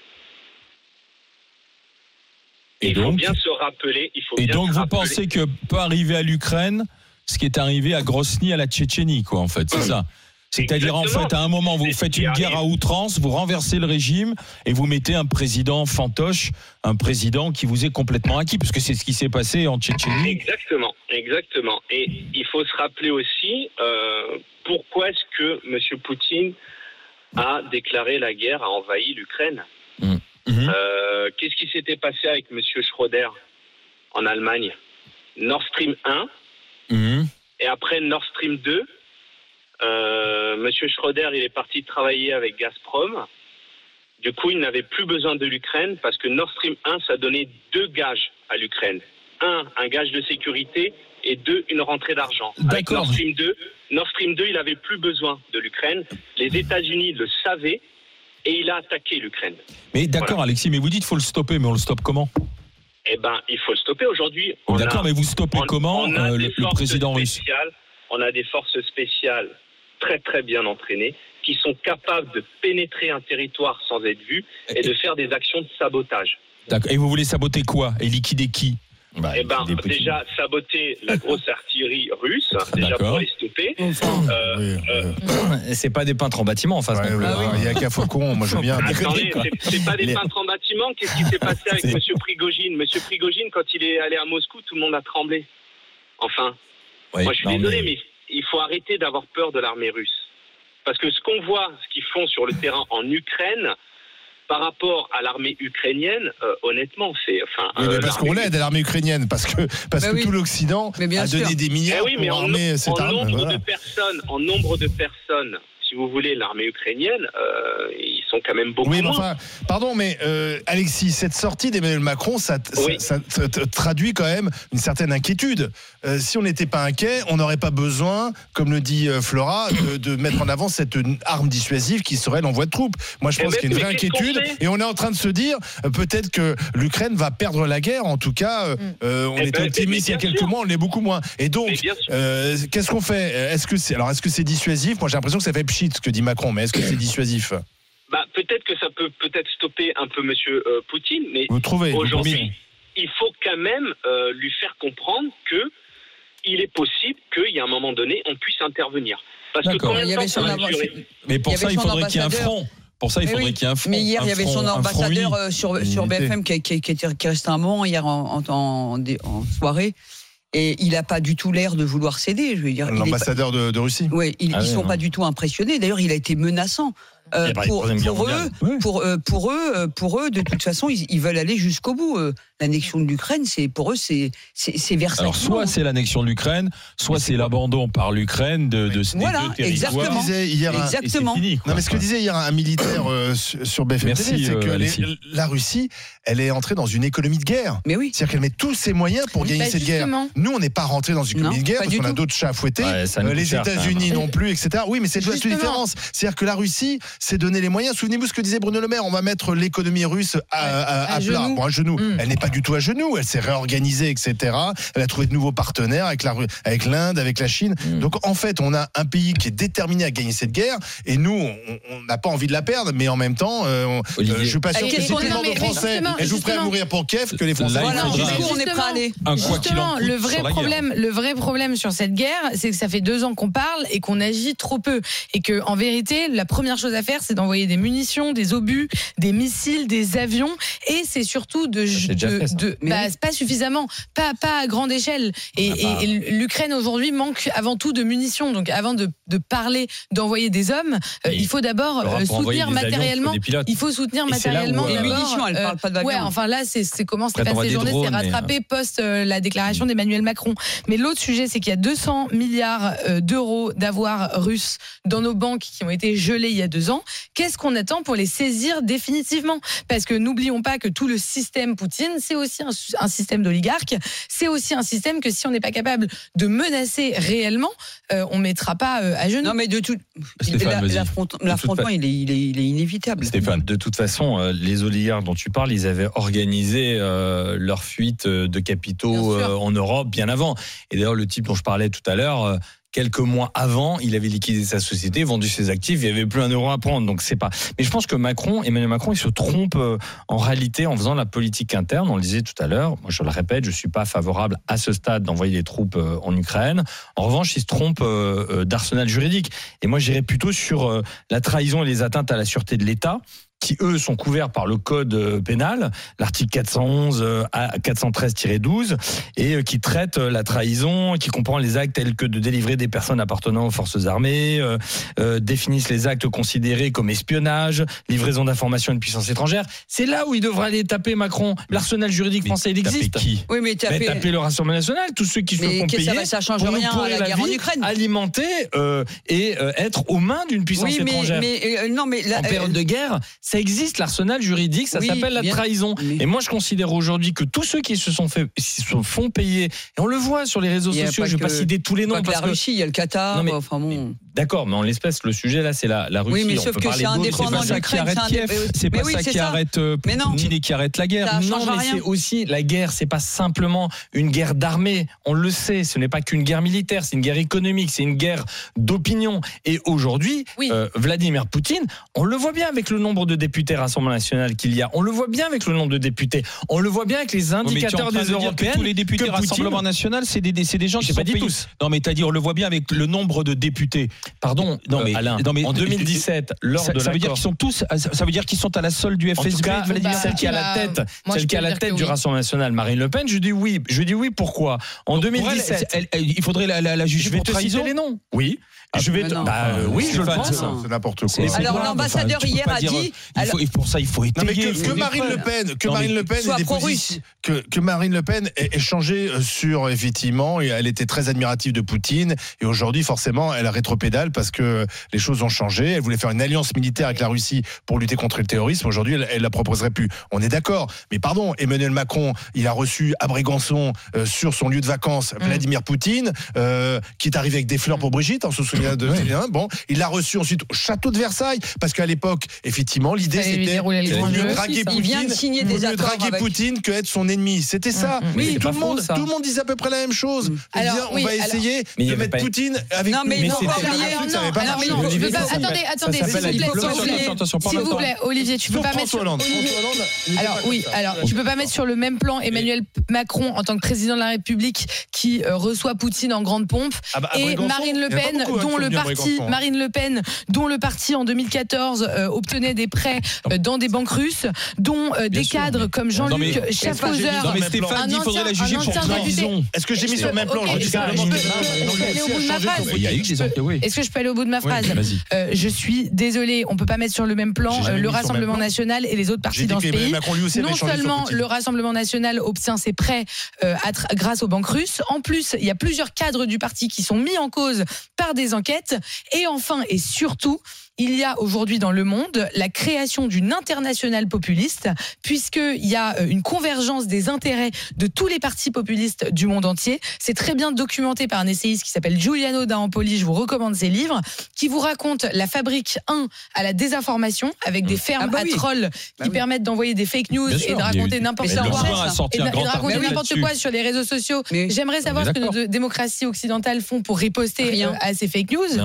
Et il faut bien se rappeler. Il faut et bien donc se vous rappeler- pensez que peut arriver à l'Ukraine ce qui est arrivé à Grosny à la Tchétchénie, quoi, en fait, c'est ça c'est-à-dire, en fait, à un moment, vous faites une guerre à outrance, vous renversez le régime et vous mettez un président fantoche, un président qui vous est complètement acquis, parce que c'est ce qui s'est passé en Tchétchénie. Exactement, exactement. Et il faut se rappeler aussi euh, pourquoi est-ce que M. Poutine a déclaré la guerre, a envahi l'Ukraine. Mhm. Euh, Qu'est-ce qui s'était passé avec M. Schroeder en Allemagne? Nord Stream 1 Mhm. et après Nord Stream 2. Euh, Monsieur Schroeder, il est parti travailler avec Gazprom. Du coup, il n'avait plus besoin de l'Ukraine parce que Nord Stream 1, ça donnait deux gages à l'Ukraine. Un, un gage de sécurité et deux, une rentrée d'argent. Avec. Nord Stream 2, Nord Stream 2, il avait plus besoin de l'Ukraine. Les États-Unis le savaient et il a attaqué l'Ukraine. Mais d'accord, Voilà. Alexis, mais vous dites faut le stopper, mais on le stoppe comment? Eh ben, il faut le stopper aujourd'hui. D'accord, mais vous stoppez on- comment on euh, le, président russe. On a des forces spéciales très très bien entraînés, qui sont capables de pénétrer un territoire sans être vus et de faire des actions de sabotage. D'accord. Et vous voulez saboter quoi Et liquider qui? Bah, Eh ben, petits- déjà saboter la grosse artillerie russe, déjà D'accord. pour les stopper. Euh, Oui, euh, C'est pas des peintres en bâtiment en face. ouais, ouais, Ah oui. Il y a qu'à Faucon, moi je veux bien. Attendez, c'est- pas des Les- peintres en bâtiment. Qu'est-ce qui s'est passé avec Monsieur Prigogine? Monsieur Prigogine, quand il est allé à Moscou, tout le monde a tremblé. Enfin, Oui, moi je suis non, désolé, mais- mais... il faut arrêter d'avoir peur de l'armée russe. Parce que ce qu'on voit, ce qu'ils font sur le terrain en Ukraine, par rapport à l'armée ukrainienne, euh, honnêtement, c'est. Enfin, Oui, mais euh, parce qu'on l'aide à l'armée ukrainienne, parce que, parce Bah que oui. tout l'Occident a donné sûr. des Eh milliards oui, mais pour en, armer cette en arme. nombre voilà. de personnes, en nombre de personnes, si vous voulez, l'armée ukrainienne, euh, ils sont quand même beaucoup Oui, mais moins. enfin, pardon, mais euh, Alexis, cette sortie d'Emmanuel Macron, ça, ça- Oui. ça- ça t- traduit quand même une certaine inquiétude. Euh, si on n'était pas inquiet, on n'aurait pas besoin, comme le dit Flora, de, de mettre en avant cette arme dissuasive qui serait l'envoi de troupes. Moi, je Eh pense ben, qu'il y a une vraie inquiétude, et on est en train de se dire peut-être que l'Ukraine va perdre la guerre. En tout cas, euh, euh, on Eh était ben, optimiste il y a quelques sûr. mois, on l'est beaucoup moins. Et donc, euh, qu'est-ce qu'on fait? Est-ce que c'est alors est-ce que c'est dissuasif? Moi, j'ai l'impression que ça fait pchit ce que dit Macron, mais est-ce que c'est dissuasif? Bah, peut-être que ça peut peut-être stopper un peu Monsieur euh, Poutine, mais Vous trouvez vous aujourd'hui, il faut quand même euh, lui faire comprendre que il est possible qu'il y a un moment donné, on puisse intervenir. Parce que Il y temps ça avant- durer Mais pour Il ça, il faudrait qu'il y ait un front. Pour ça, il Mais faudrait oui. qu'il y ait un front. Mais hier, il y avait son ambassadeur euh, sur, sur. BFM qui, qui, qui était, qui est resté un moment hier en, en, en- en soirée. Et il n'a pas du tout l'air de vouloir céder. Je veux dire, pas- L'ambassadeur de, de Russie. Ouais, ils, Ah ils oui, sont non. pas du tout impressionnés. D'ailleurs, il a été menaçant. Euh, pour, eux, pour, euh, pour eux, euh, pour eux, de toute façon, ils, ils veulent aller jusqu'au bout. L'annexion de l'Ukraine, c'est pour eux, c'est c'est. Alors, soit c'est l'annexion de l'Ukraine, soit c'est l'abandon par l'Ukraine de, de ces Voilà, deux territoires. exactement. disait hier un- Exactement. fini, quoi. Non, mais ce que disait hier un militaire euh, sur BFM Merci, TV, c'est euh, que les- la Russie, elle est entrée dans une économie de guerre. Mais oui. C'est-à-dire qu'elle met tous ses moyens pour gagner Bah, cette guerre. Nous, on n'est pas rentré dans une Non, économie de guerre parce qu'on a d'autres chats à fouetter. Ouais, Euh, les États-Unis non plus, etc. Oui, mais c'est toute la Justement. différence. C'est-à-dire que la Russie s'est donné les moyens. Souvenez-vous ce que disait Bruno Le Maire. On va mettre l'économie russe à, à- à à plat, genoux. bon, à genoux. Mm. Elle n'est pas du tout à genoux. Elle s'est réorganisée, etc. Elle a trouvé de nouveaux partenaires avec la Ru- avec l'Inde, avec la Chine. Mm. Donc en fait, on a un pays qui est déterminé à gagner cette guerre, et nous, on n'a pas envie de la perdre, mais en même temps, euh, on- euh, je suis pas sûr que si aux mais Français prêts à mourir pour Kiev que les Français Là, il Voilà, on est prêt à aller Justement, le vrai problème, le vrai problème sur cette guerre, c'est que ça fait deux ans qu'on parle et qu'on agit trop peu, et que en vérité, la première chose à faire, c'est d'envoyer des munitions, des obus, des missiles, des avions, et c'est surtout de, c'est déjà de- fait, ça. de- Mais bah, oui. pas suffisamment, pas pas à grande échelle. Et, Ah bah. et- l'Ukraine aujourd'hui manque avant tout de munitions. Donc avant de, de parler d'envoyer des hommes, euh, il faut d'abord euh, soutenir des avions, il faut matériellement. Il faut soutenir Et où, matériellement euh, Les munitions, elle parle pas d'avions. Ouais, enfin là, c'est c'est comment s'est Après, passée t'auras cette des journée, c'est rattrapé post euh, la déclaration d'Emmanuel Macron. Mais l'autre sujet, c'est qu'il y a 200 milliards euh, d'euros d'avoirs russes dans nos banques qui ont été gelés il y a deux ans. Qu'est-ce qu'on attend pour les saisir définitivement? Parce que n'oublions pas que tout le système Poutine, c'est aussi un, un système d'oligarques. C'est aussi un système que si on n'est pas capable de menacer réellement, euh, on mettra pas euh, à genoux. Non, mais de tout. L'affrontement, il est, il, est, il est inévitable. Stéphane. De toute façon, euh, les oligarques dont tu parles, ils avaient organisé euh, leur fuite de capitaux euh, en Europe bien avant. Et d'ailleurs, le type dont je parlais tout à l'heure, euh, quelques mois avant, il avait liquidé sa société, vendu ses actifs, il n'y avait plus un euro à prendre. Donc c'est pas. Mais je pense que Macron, Emmanuel Macron, il se trompe euh, en réalité en faisant la politique interne. On le disait tout à l'heure. Moi, je le répète, je suis pas favorable à ce stade d'envoyer des troupes euh, en Ukraine. En revanche, il se trompe euh, d'arsenal juridique. Et moi, j'irais plutôt sur la trahison et les atteintes à la sûreté de l'État qui eux sont couverts par le code euh, pénal, l'article 411 euh, à 413-12, et euh, qui traite la trahison, qui comprend les actes tels que de délivrer des personnes appartenant aux forces armées, euh, euh, définissent les actes considérés comme espionnage, livraison d'informations à une puissance étrangère. C'est là où il devra aller taper Macron. L'arsenal juridique Mais français, il taper existe. qui? Oui, mais Mais taper. le Rassemblement national, tous ceux qui se Mais font ça payer va- ça change pour rien à la la guerre en Ukraine. alimenter euh, et euh, être aux mains d'une puissance Oui, mais, étrangère. mais euh, non, mais là, en euh, période de guerre, Ça existe, l'arsenal juridique, ça Oui, s'appelle la bien. trahison. Et moi, je considère aujourd'hui que tous ceux qui se sont fait, se sont- font payer, et on le voit sur les réseaux sociaux, pas je vais pas citer tous les Pas noms que parce la que Russie, il y a le Qatar. Non, mais- enfin bon. D'accord, mais en l'espèce, le sujet là, c'est la, la Russie. Oui, mais On sauf peut que c'est indépendant pas de l'Ukraine, c'est pas ça qui arrête. Poutine et qui arrête la guerre. Non, mais c'est aussi la guerre. C'est pas simplement une guerre d'armée. On le sait. Ce n'est pas qu'une guerre militaire. C'est une guerre économique. C'est une guerre d'opinion. Et aujourd'hui, euh, Vladimir Poutine, on le voit bien avec le nombre de députés Rassemblement national qu'il y a. On le voit bien avec le nombre de députés. On le voit bien avec les indicateurs train des Européens. tous les députés que Poutine- Rassemblement National, c'est des, c'est des gens qui sont pas dit payés. tous. Non, mais t'as dit, on le voit bien avec le nombre de députés. Pardon, Non, euh, mais- Alain. non, mais- en 2017, lors ça, de ça veut dire qu'ils sont tous, ça veut dire qu'ils sont à la solde du En FSB. tout cas, Vladimir bah, celle qui est à la bah, tête, moi, celle qui est à peux la tête du oui. Rassemblement national, Marine Le Pen, je dis oui. Je dis oui. Pourquoi? En Donc, pour elle, 2017, elle- elle- il faudrait la, la, la juger je vais pour te citer trahison. les noms. Oui. Je vais te- bah, euh, oui, je le pense. c'est- n'importe quoi. Alors, l'ambassadeur hier a dire, dit- faut, pour ça, il faut Non, mais étayer. que, Marine Le Pen, que Non, Marine Le Pen que, que Marine Le Pen ait changé euh, sur effectivement, et elle était très admirative de Poutine et aujourd'hui forcément elle a rétropédale parce que les choses ont changé. Elle voulait faire une alliance militaire avec la Russie pour lutter contre le terrorisme. Aujourd'hui, elle, elle la proposerait plus. On est d'accord, mais pardon, Emmanuel Macron, il a reçu à Brégançon euh, sur son lieu de vacances Vladimir Poutine, euh, qui est arrivé avec des fleurs pour Brigitte. On se souvient de bon, il l'a reçu ensuite au château de Versailles parce qu'à l'époque, effectivement, l'idée c'était mieux draguer Il Poutine, vient de signer vaut des mieux draguer avec- Poutine que être son ennemi. C'était ça. Mm, mm. C'est tout le faux, monde, ça. tout le monde disait à peu près la même chose. Il Alors, disait, on oui, va alors- essayer Mais il de mettre pas- Poutine avec Non, mais il Mais. Alors, non, alors Olivier, Attendez, attendez, s'il vous plaît, Olivier, tu peux pas mettre il Alors oui, alors tu peux pas mettre sur le même plan Emmanuel Macron en tant que président de la République qui euh, reçoit Poutine en grande pompe et Marine il Le Pen dont le parti hein. Marine Le Pen dont le parti en 2014 euh, obtenait des prêts euh, dans des banques russes dont euh, des sûr, cadres mais- comme Jean-Luc Schaffhauser Non, mais Stéphane faudrait la ancien- juger pour trahison. Est-ce que j'ai mis Je sur le peux- même plan Il. Est-ce que je peux aller au bout de ma phrase Je suis désolée, on peut pas mettre sur le même plan le Rassemblement national et les autres partis dans ce pays. Non seulement le Rassemblement national obtient ses prêts grâce aux banques russes, en plus il y a plusieurs cadres du parti qui sont mis en cause par des enquêtes. Et enfin et surtout, il y a aujourd'hui dans le monde la création d'une internationale populiste, puisqu'il y a euh, une convergence des intérêts de tous les partis populistes du monde entier. C'est très bien documenté par un essayiste qui s'appelle Giuliano D'Ampoli, je vous recommande ses livres, qui vous raconte la fabrique 1 à la désinformation, avec des fermes Ah bah à trolls Bah qui oui. permettent d'envoyer des fake news Bien et sûr, de raconter n'importe quoi. Et de, de raconter n'importe sur les réseaux sociaux. J'aimerais savoir ce que nos démocraties occidentales font pour riposter Rien. euh, à ces fake news.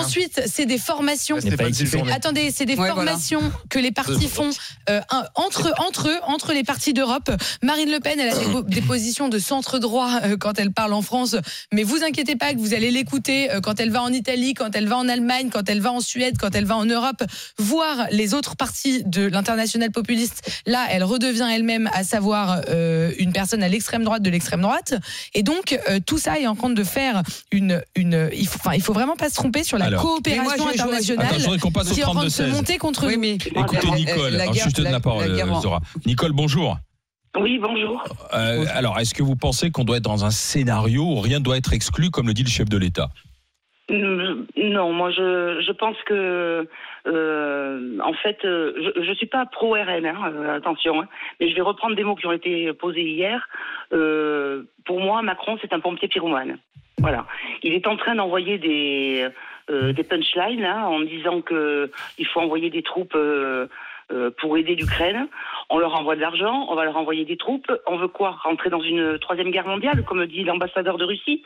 Ensuite, c'est des formations. N'est pas équipé. Attendez, c'est des Ouais, voilà. formations que les partis font euh, un- entre entre eux, entre les partis d'Europe. Marine Le Pen, elle a des, po- des positions de centre droit euh, quand elle parle en France, mais vous inquiétez pas que vous allez l'écouter euh, quand elle va en Italie, quand elle va en Allemagne, quand elle va en Suède, quand elle va en Europe, voir les autres partis de l'international populiste. Là, elle redevient elle-même, à savoir euh, une personne à l'extrême droite de l'extrême droite, et donc euh, tout ça est en train de faire une une. Il faut, enfin, il faut vraiment pas se tromper sur la Alors. coopération moi, internationale Voudrais qu'on passe au qui est en train de se 32-16. monter contre Oui, mais Écoutez la- Nicole, la alors, guerre- je te donne la, parole, en- Zora. Nicole, bonjour. Oui, bonjour. Euh, alors, est-ce que vous pensez qu'on doit être dans un scénario où rien ne doit être exclu, comme le dit le chef de l'État? Mm, Non, moi je, je pense que euh, en fait euh, je, je suis pas pro RN, hein, euh, attention, hein, mais je vais reprendre des mots qui ont été posés hier. Euh, pour moi, Macron c'est un pompier pyromane. Voilà, il est en train d'envoyer des euh, des punchlines hein, en disant que il faut envoyer des troupes. euh, euh, pour aider l'Ukraine, on leur envoie de l'argent, on va leur envoyer des troupes. On veut quoi? Rentrer dans une troisième guerre mondiale, comme dit l'ambassadeur de Russie?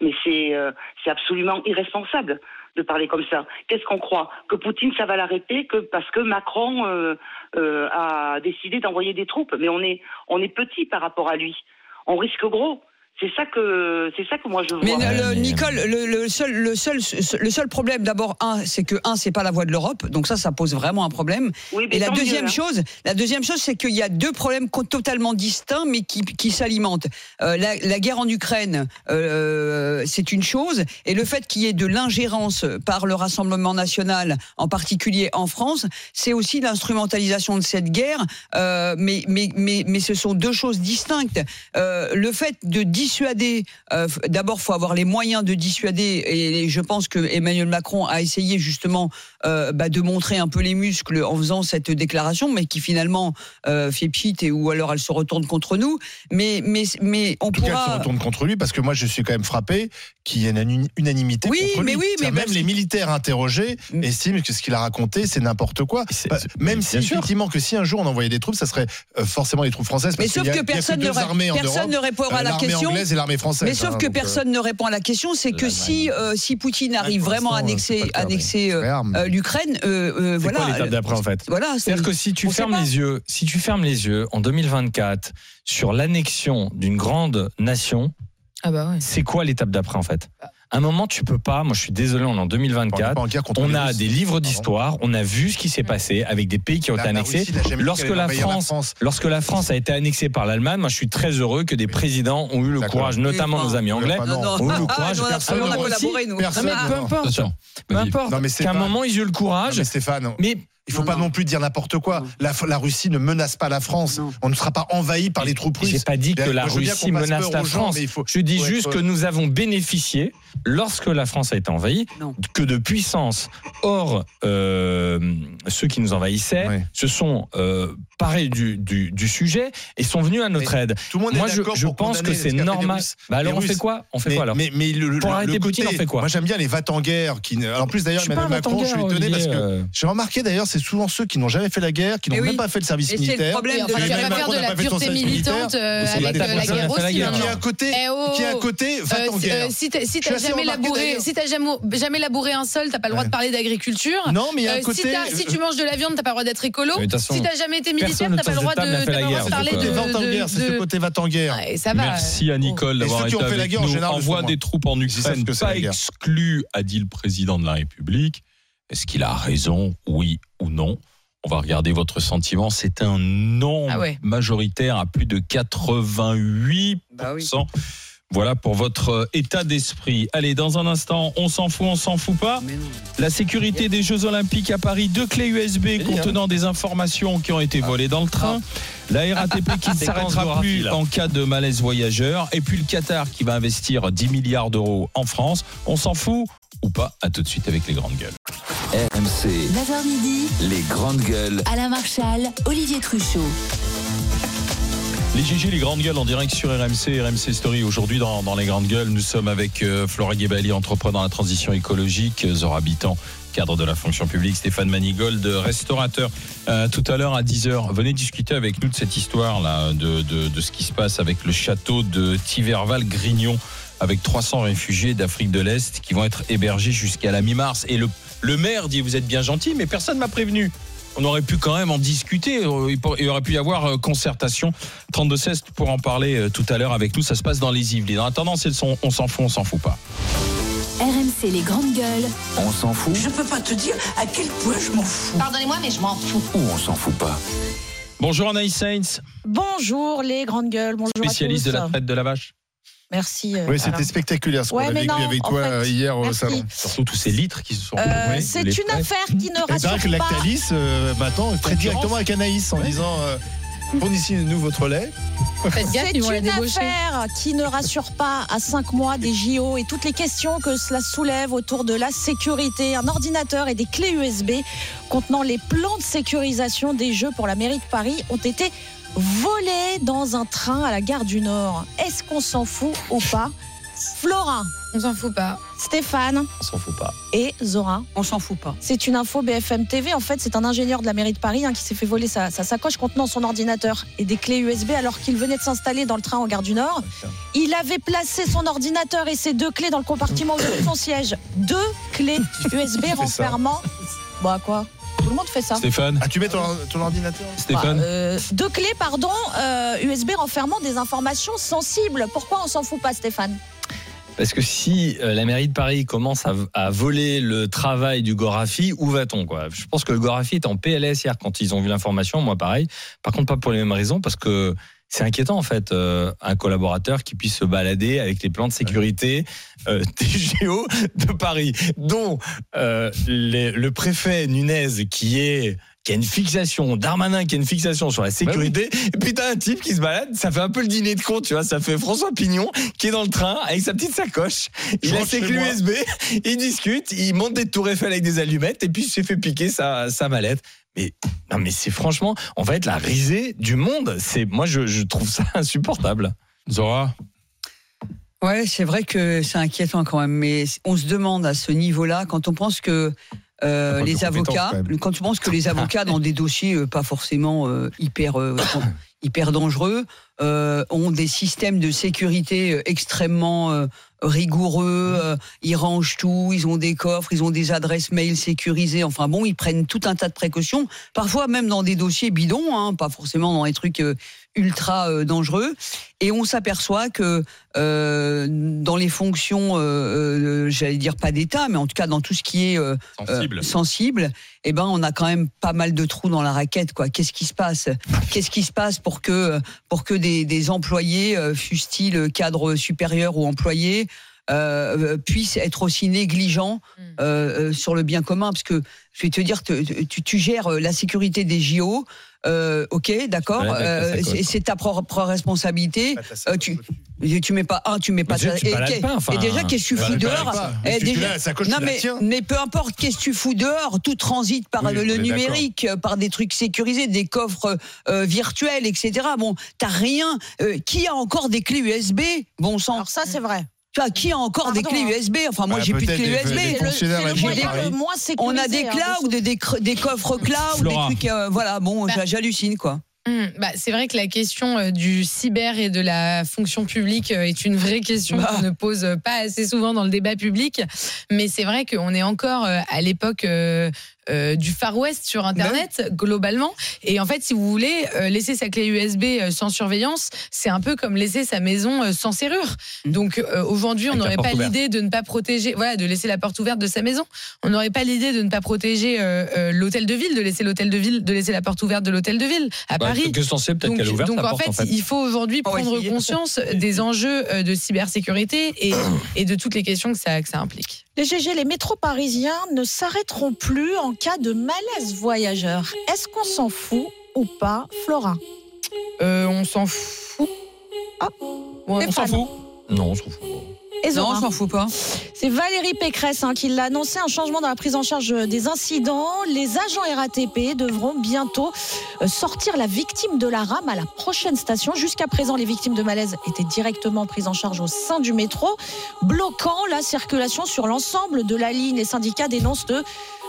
Mais c'est absolument irresponsable de parler comme ça. Qu'est-ce qu'on croit? Que Poutine, ça va l'arrêter que parce que Macron a décidé d'envoyer des troupes. Mais on est, on est petit par rapport à lui. On risque gros. C'est ça que, c'est ça que moi je vois. Mais, le- mais- Nicole, le, le seul, le seul, le seul problème, d'abord, un, c'est que un, c'est pas la voix de l'Europe, donc ça, ça pose vraiment un problème. Oui, mais Et la mieux, deuxième hein. chose, la deuxième chose, c'est qu'il y a deux problèmes totalement distincts, mais qui, qui s'alimentent. Euh, la, la guerre en Ukraine, euh, c'est une chose, et le fait qu'il y ait de l'ingérence par le Rassemblement national, en particulier en France, c'est aussi l'instrumentalisation de cette guerre. Euh, mais, mais, mais, mais ce sont deux choses distinctes. Euh, le fait de dissuader, euh, d'abord, faut avoir les moyens de dissuader. Et je pense que Emmanuel Macron a essayé justement euh, bah, de montrer un peu les muscles en faisant cette déclaration, mais qui finalement euh, fait pchit et ou alors elle se retourne contre nous. Mais mais mais on En tout cas, elle se pourra. retourne contre lui parce que moi, je suis quand même frappé qu'il y ait une unanimité Oui, contre lui. mais oui, mais même les militaires interrogés estiment que ce qu'il a raconté, c'est n'importe quoi. Bah, même si effectivement que si un jour on envoyait des troupes, ça serait euh, forcément les troupes françaises. Mais parce sauf qu'il y a- que il y a personne ne, personne répondra à la question. Anglaise et l'armée française. Mais sauf hein, que euh, personne ne répond à la question, c'est que si euh, si Poutine arrive vraiment à annexer euh, l'Ukraine, euh, euh, C'est voilà. quoi l'étape d'après en fait Voilà, c'est- C'est-à-dire que si tu fermes les yeux, si tu fermes les yeux en 2024 sur l'annexion d'une grande nation, Ah bah ouais. c'est quoi l'étape d'après en fait? À un moment, tu peux pas. Moi, je suis désolé, on est en on est 2024. pas en guerre contre On a des livres d'histoire, on a vu ce qui s'est passé avec des pays qui ont La- été annexés. Lorsque la France, lorsque la France a été annexée par l'Allemagne, moi je suis très heureux que des présidents ont eu le courage, notamment nos amis anglais, ont eu le courage. on a- collaboré, nous. Peu importe. Peu importe. Qu'à un moment, ils ont eu le courage. mais Il faut Non, pas non. non plus dire n'importe quoi. La, la Russie ne menace pas la France. Non. On ne sera pas envahi par les troupes russes. J'ai pas dit que la Russie menace la gens, France. faut- Je dis faut juste être- que nous avons bénéficié, lorsque la France a été envahie, Non. que de puissances hors euh, ceux qui nous envahissaient Ouais. se sont euh, parés du, du, du sujet et sont venus à notre Mais aide. Tout le monde Moi, est je, je pour pense que c'est normal. Bah alors, on fait quoi? On fait mais, quoi alors? mais, mais le, Pour le- arrêter le Poutine, côté- on fait quoi? Moi j'aime bien les va-t-en-guerre. Qui, en plus d'ailleurs, Emmanuel Macron, je suis étonné parce que euh. j'ai remarqué d'ailleurs, c'est souvent ceux qui n'ont jamais fait la guerre, qui n'ont Mais oui. même pas fait le service Et c'est le militaire. problème de la pureté militante militaire. euh, avec la guerre aussi guerre. Qui a un côté, Eh qui a un côté va-t-en-guerre. si t'as jamais labouré, d'ailleurs. si t'as jamais, jamais labouré un sol, t'as pas le droit Ouais. de parler d'agriculture. Non, mais il y a un Euh, côté. si, tu manges de la viande, t'as pas le droit d'être écolo. Si t'as jamais été militaire, personne t'as pas le de droit de, la guerre, de c'est parler ce côté de. va-t-en-guerre, c'est ce de- côté va-t-en-guerre. Ouais, ça va. Merci à Nicole d'avoir été ont fait la avec guerre, en nous. général, le Envoi font moins. des troupes en Ukraine, pas guerre. exclu, a dit le président de la République. Est-ce qu'il a raison, oui ou non? On va regarder votre sentiment. C'est un non Ah ouais. majoritaire à plus de 88%. Bah oui. Voilà pour votre euh, état d'esprit. Allez, dans un instant, on s'en fout, on s'en fout pas. La sécurité des Jeux Olympiques à Paris, deux clés USB contenant des informations qui ont été volées dans le train. La RATP qui ne s'arrêtera plus en cas de malaise voyageur. Et puis le Qatar qui va investir 10 milliards d'euros en France. On s'en fout ou pas? À tout de suite avec les grandes gueules. RMC, 9h midi, les grandes gueules. Alain Marchal, Olivier Truchot. Les GG, les grandes gueules en direct sur RMC, RMC Story. Aujourd'hui, dans, dans les grandes gueules, nous sommes avec euh, Flora Guébali, entrepreneur dans la transition écologique, euh, Zora Habitant, cadre de la fonction publique, Stéphane Manigold, restaurateur. Euh, tout à l'heure à 10h, venez discuter avec nous de cette histoire-là, de, de, de ce qui se passe avec le château de Tiverval-Grignon, avec 300 réfugiés d'Afrique de l'Est qui vont être hébergés jusqu'à la mi-mars. Et le, le maire dit, vous êtes bien gentil, mais personne ne m'a prévenu. On aurait pu quand même en discuter. euh, Il aurait pu y avoir euh, concertation. 32-16 pour en parler euh, tout à l'heure avec nous. Ça se passe dans les Yvelines. En attendant, c'est le son. On s'en fout, on s'en fout pas. RMC les grandes gueules. On s'en fout Je peux pas te dire à quel point je m'en fous. Pardonnez-moi, mais je m'en fous. ou on s'en fout pas? Bonjour Anaïs Sainz, Bonjour les grandes gueules, bonjour spécialiste à de tous. la traite de la vache. Merci. euh, Oui, c'était spectaculaire ce qu'on Ouais, a vécu non, avec toi fait, euh, hier au merci. salon. Surtout tous ces litres qui se sont. Euh, Oui, c'est une affaire qui ne Et c'est vrai rassure que pas. Lactalis, euh, maintenant, traite directement avec Anaïs en disant euh, fournissez-nous votre lait. Faites gaffe, C'est une affaire qui ne rassure pas à 5 mois des JO et toutes les questions que cela soulève autour de la sécurité. Un ordinateur et des clés USB contenant les plans de sécurisation des Jeux pour la mairie de Paris ont été volés dans un train à la gare du Nord. Est-ce qu'on s'en fout ou pas Flora, On s'en fout pas. Stéphane On s'en fout pas. et Zora. On s'en fout pas. C'est une info BFM TV. En fait, c'est un ingénieur de la mairie de Paris hein, qui s'est fait voler sa, sa sacoche contenant son ordinateur et des clés USB alors qu'il venait de s'installer dans le train en gare du Nord. Il avait placé son ordinateur et ses deux clés dans le compartiment de son siège. Deux clés USB renfermant. Bah quoi? Tout le monde fait ça. Stéphane, Ah, tu mets ton, ton ordinateur? Stéphane. Bah, euh, deux clés, pardon, euh, USB renfermant des informations sensibles. Pourquoi on s'en fout pas, Stéphane? Parce que si euh, la mairie de Paris commence à, à voler le travail du Gorafi, où va-t-on quoi? Je pense que le Gorafi est en PLS hier quand ils ont vu l'information, moi pareil. Par contre, pas pour les mêmes raisons, parce que c'est inquiétant en fait, euh, un collaborateur qui puisse se balader avec les plans de sécurité euh, des géos de Paris, dont euh, les- le préfet Nunez qui est qui a une fixation, Darmanin qui a une fixation sur la sécurité, et puis t'as un type qui se balade, ça fait un peu le dîner de con, tu vois, ça fait François Pignon qui est dans le train avec sa petite sacoche, il Je a ses clés. USB, il discute, il monte des tours Eiffel avec des allumettes, et puis il s'est fait piquer sa, sa mallette. Mais non, mais c'est franchement, on va être la risée du monde. C'est moi, je, je trouve ça insupportable. Zora Ouais, c'est vrai que c'est inquiétant quand même, mais on se demande à ce niveau-là, quand on pense que euh, les avocats, quand quand tu penses que les avocats dans des dossiers euh, pas forcément euh, hyper euh, hyper dangereux euh, ont des systèmes de sécurité extrêmement euh, rigoureux, euh, ils rangent tout, ils ont des coffres, ils ont des adresses mail sécurisées. Enfin bon, ils prennent tout un tas de précautions, parfois même dans des dossiers bidons, hein, pas forcément dans des trucs euh, ultra euh, dangereux. Et on s'aperçoit que euh, dans les fonctions, euh, euh, j'allais dire pas d'État, mais en tout cas dans tout ce qui est euh, Sensible. euh, sensible, eh ben on a quand même pas mal de trous dans la raquette. Quoi Qu'est-ce qui se passe? Qu'est-ce qui se passe pour que pour que des, des employés, fussent-ils cadres supérieurs ou employés, euh, puissent être aussi négligents euh, euh, sur le bien commun Parce que je vais te dire, te- tu, tu gères euh, la sécurité des JO. Euh, ok, d'accord. Ta euh, c'est- ta propre responsabilité. Euh, tu, tu mets pas un, tu mets pas. Mais tu- tu et, balades et- pas, enfin. et déjà, qu'est-ce que tu fous dehors? Eh, déjà- sacoche, Non mais, mais peu importe, qu'est-ce que tu fous dehors? Tout transite par Oui, le, est numérique, euh, par des trucs sécurisés, des coffres euh, virtuels, etc. Bon, t'as rien. Euh, qui a encore des clés USB Bon sang. Alors ça, c'est vrai. Qui a encore des clés hein. USB Enfin, moi, Bah, j'ai plus de clés des- USB. des C'est le, le moyen le moins sécurisé. On a des hein, clouds, de- des, des coffres cloud, Flora. des trucs. euh, voilà, bon, Bah. j'hallucine, quoi. Hum, bah, c'est vrai que la question euh, du cyber et de la fonction publique euh, est une vraie question Bah. qu'on ne pose euh, pas assez souvent dans le débat public. Mais c'est vrai qu'on est encore euh, à l'époque euh, du Far West sur Internet, globalement. Et en fait, si vous voulez, euh, laisser sa clé USB euh, sans surveillance, c'est un peu comme laisser sa maison euh, sans serrure. Donc euh, aujourd'hui, on n'aurait pas l'idée de ne pas protéger, voilà, de laisser la porte ouverte de sa maison. On n'aurait pas l'idée de ne pas protéger euh, euh, l'hôtel de ville, de laisser l'hôtel de ville, de laisser la porte ouverte de l'hôtel de ville à Bah, Paris. que censé peut-être Donc, qu'elle est ouverte donc la en, porte, fait, en fait. il faut aujourd'hui prendre conscience des enjeux de cybersécurité et, et de toutes les questions que ça, que ça implique. Les GG, les métros parisiens ne s'arrêteront plus en cas de malaise voyageur. Est-ce qu'on s'en fout ou pas, Florin Euh, on s'en fout. Ah. Ouais, on s'en fout. Non, on s'en fout. Et Non, on s'en fout pas. C'est Valérie Pécresse hein, qui l'a annoncé, un changement dans la prise en charge des incidents. Les agents RATP devront bientôt euh, sortir la victime de la rame à la prochaine station. Jusqu'à présent, les victimes de malaise étaient directement prises en charge au sein du métro, bloquant la circulation sur l'ensemble de la ligne. Les syndicats dénoncent de,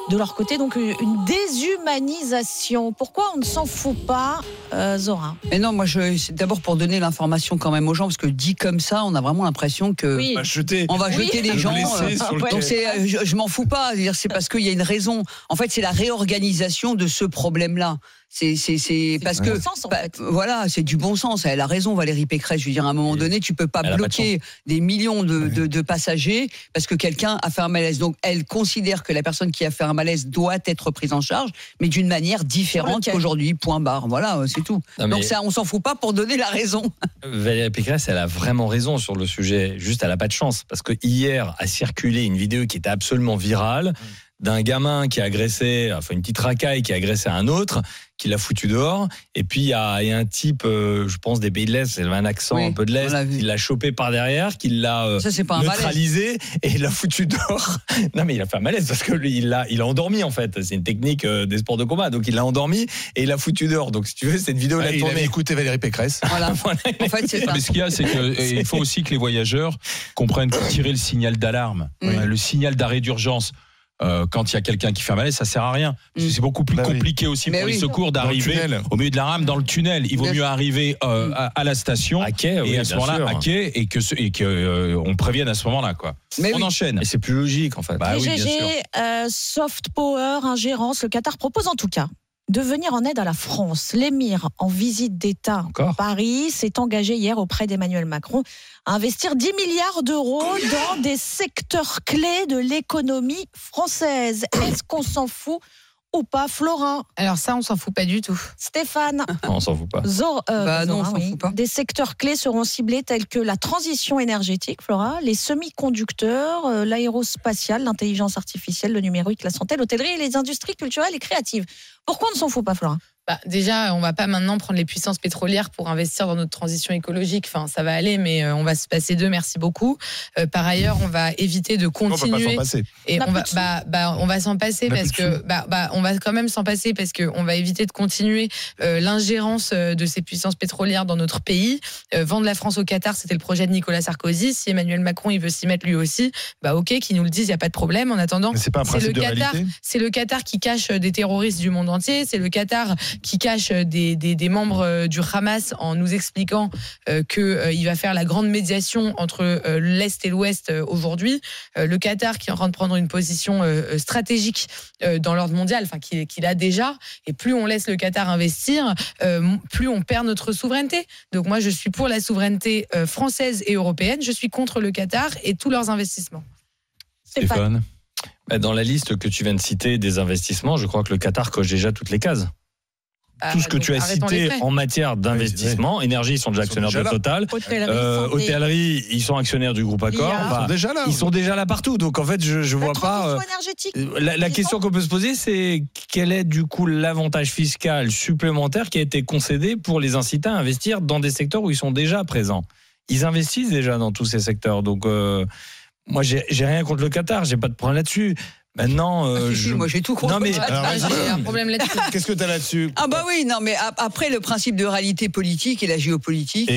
de leur côté donc une déshumanisation. Pourquoi on ne s'en fout pas, euh, Zora Mais non, moi, je, c'est d'abord pour donner l'information quand même aux gens, parce que dit comme ça, on a vraiment l'impression que. Oui. On va jeter. On va Oui. jeter les Le gens. ouais. donc euh, je, je m'en fous pas. C'est parce qu'il y a une raison. En fait, c'est la réorganisation de ce problème-là. C'est, c'est, c'est parce du que bon sens, en bah, fait. voilà, c'est du bon sens. Elle a raison, Valérie Pécresse. Je veux dire, à un moment donné, tu peux pas elle a pas de bloquer des millions de, de, de passagers parce que quelqu'un a fait un malaise. Donc, elle considère que la personne qui a fait un malaise doit être prise en charge, mais d'une manière différente qu'aujourd'hui. Point barre. Voilà, euh, c'est tout. Non, Donc ça, on s'en fout pas pour donner la raison. Valérie Pécresse, elle a vraiment raison sur le sujet. Juste, elle a pas de chance. Parce que hier a circulé une vidéo qui était absolument virale d'un gamin qui a agressé, enfin une petite racaille qui a agressé un autre, qui l'a foutu dehors. Et puis il y a, il y a un type, euh, je pense des pays de l'Est, il avait un accent Oui, un peu de l'Est, qui l'a chopé par derrière, qui l'a euh, neutralisé et il l'a foutu dehors. non mais il a fait un malaise parce que lui, il l'a, il a endormi en fait. C'est une technique euh, des sports de combat. Donc il l'a endormi et il l'a foutu dehors. Donc si tu veux, cette vidéo Ouais, l'a il avait tournée. écouté Valérie Pécresse. Voilà. Voilà. En fait, c'est ça. Mais ce qu'il y a, c'est qu'il faut aussi que les voyageurs comprennent que tirer le signal d'alarme, euh, le signal d'arrêt d'urgence. Euh, quand il y a quelqu'un qui fait un malaise, ça sert à rien. Parce que Mm. C'est beaucoup plus Bah oui. compliqué aussi Mais pour les oui. secours Dans le d'arriver au milieu de la rame dans le tunnel. Il vaut Bien mieux arriver euh, à, à la station À quai, et à ce moment-là à quai et que ce- et que euh, on prévienne à ce moment-là quoi. Mais on oui. enchaîne. Et c'est plus logique en fait. Bah Les GG, sûr. euh, soft power, ingérence, le Qatar propose en tout cas de venir en aide à la France. L'émir, en visite d'État à Paris, s'est engagé hier auprès d'Emmanuel Macron à investir 10 milliards d'euros dans des secteurs clés de l'économie française. Est-ce qu'on s'en fout ou pas Florin Alors ça, on s'en fout pas du tout. Stéphane Non, on s'en fout pas. Zor- euh, Bah non, on s'en oui. fout pas. Des secteurs clés seront ciblés tels que la transition énergétique, Flora, les semi-conducteurs, euh, l'aérospatiale, l'intelligence artificielle, le numérique, la santé, l'hôtellerie et les industries culturelles et créatives. Pourquoi on ne s'en fout pas, Flora? Bah, déjà, on va pas maintenant prendre les puissances pétrolières pour investir dans notre transition écologique. Enfin, ça va aller, mais euh, on va se passer d'eux. Merci beaucoup. Euh, par ailleurs, on va éviter de On peut pas s'en continuer. passer. Et On va, bah, bah, on va s'en passer On a parce plus de que, bah, bah, on va quand même s'en passer parce que on va éviter de continuer euh, l'ingérence de ces puissances pétrolières dans notre pays. Euh, vendre la France au Qatar, c'était le projet de Nicolas Sarkozy. Si Emmanuel Macron il veut s'y mettre lui aussi, bah ok, qu'il nous le dise, il y a pas de problème. En attendant, Mais c'est pas un c'est le Qatar, c'est le Qatar qui cache des terroristes du monde entier. C'est le Qatar qui cache euh, des, des, des membres euh, du Hamas en nous expliquant euh, que euh, il va faire la grande médiation entre euh, l'est et l'ouest euh, aujourd'hui. Euh, le Qatar qui est en train de prendre une position stratégique euh, dans l'ordre mondial, enfin qu'il qu'il a déjà. Et plus on laisse le Qatar investir, euh, plus on perd notre souveraineté. Donc moi, je suis pour la souveraineté euh, française et européenne. Je suis contre le Qatar et tous leurs investissements. Stéphane Bah, Dans la liste que tu viens de citer des investissements, je crois que le Qatar coche déjà toutes les cases. Ah, Tout ce que tu as cité en matière d'investissement, énergie, ils sont déjà actionnaires de. Total. Hôtellerie, Euh, ils sont actionnaires du groupe Accor. Ils Ils sont déjà là. ils sont déjà là partout. Donc en fait, je, la vois pas. euh, énergétique. La, question qu'on peut se poser, c'est quel est du coup l'avantage fiscal supplémentaire qui a été concédé pour les inciter à investir dans des secteurs où ils sont déjà présents? Ils investissent déjà dans tous ces secteurs. Donc euh, moi, j'ai j'ai rien contre le Qatar, j'ai pas de problème là-dessus. Maintenant, euh, Ah, si, si, je- moi j'ai tout. Non, mais- Alors, Ah, vas-y. J'ai un problème là-dessus. Qu'est-ce que tu as là-dessus Ah bah oui, non mais ap- après le principe de réalité politique et la géopolitique,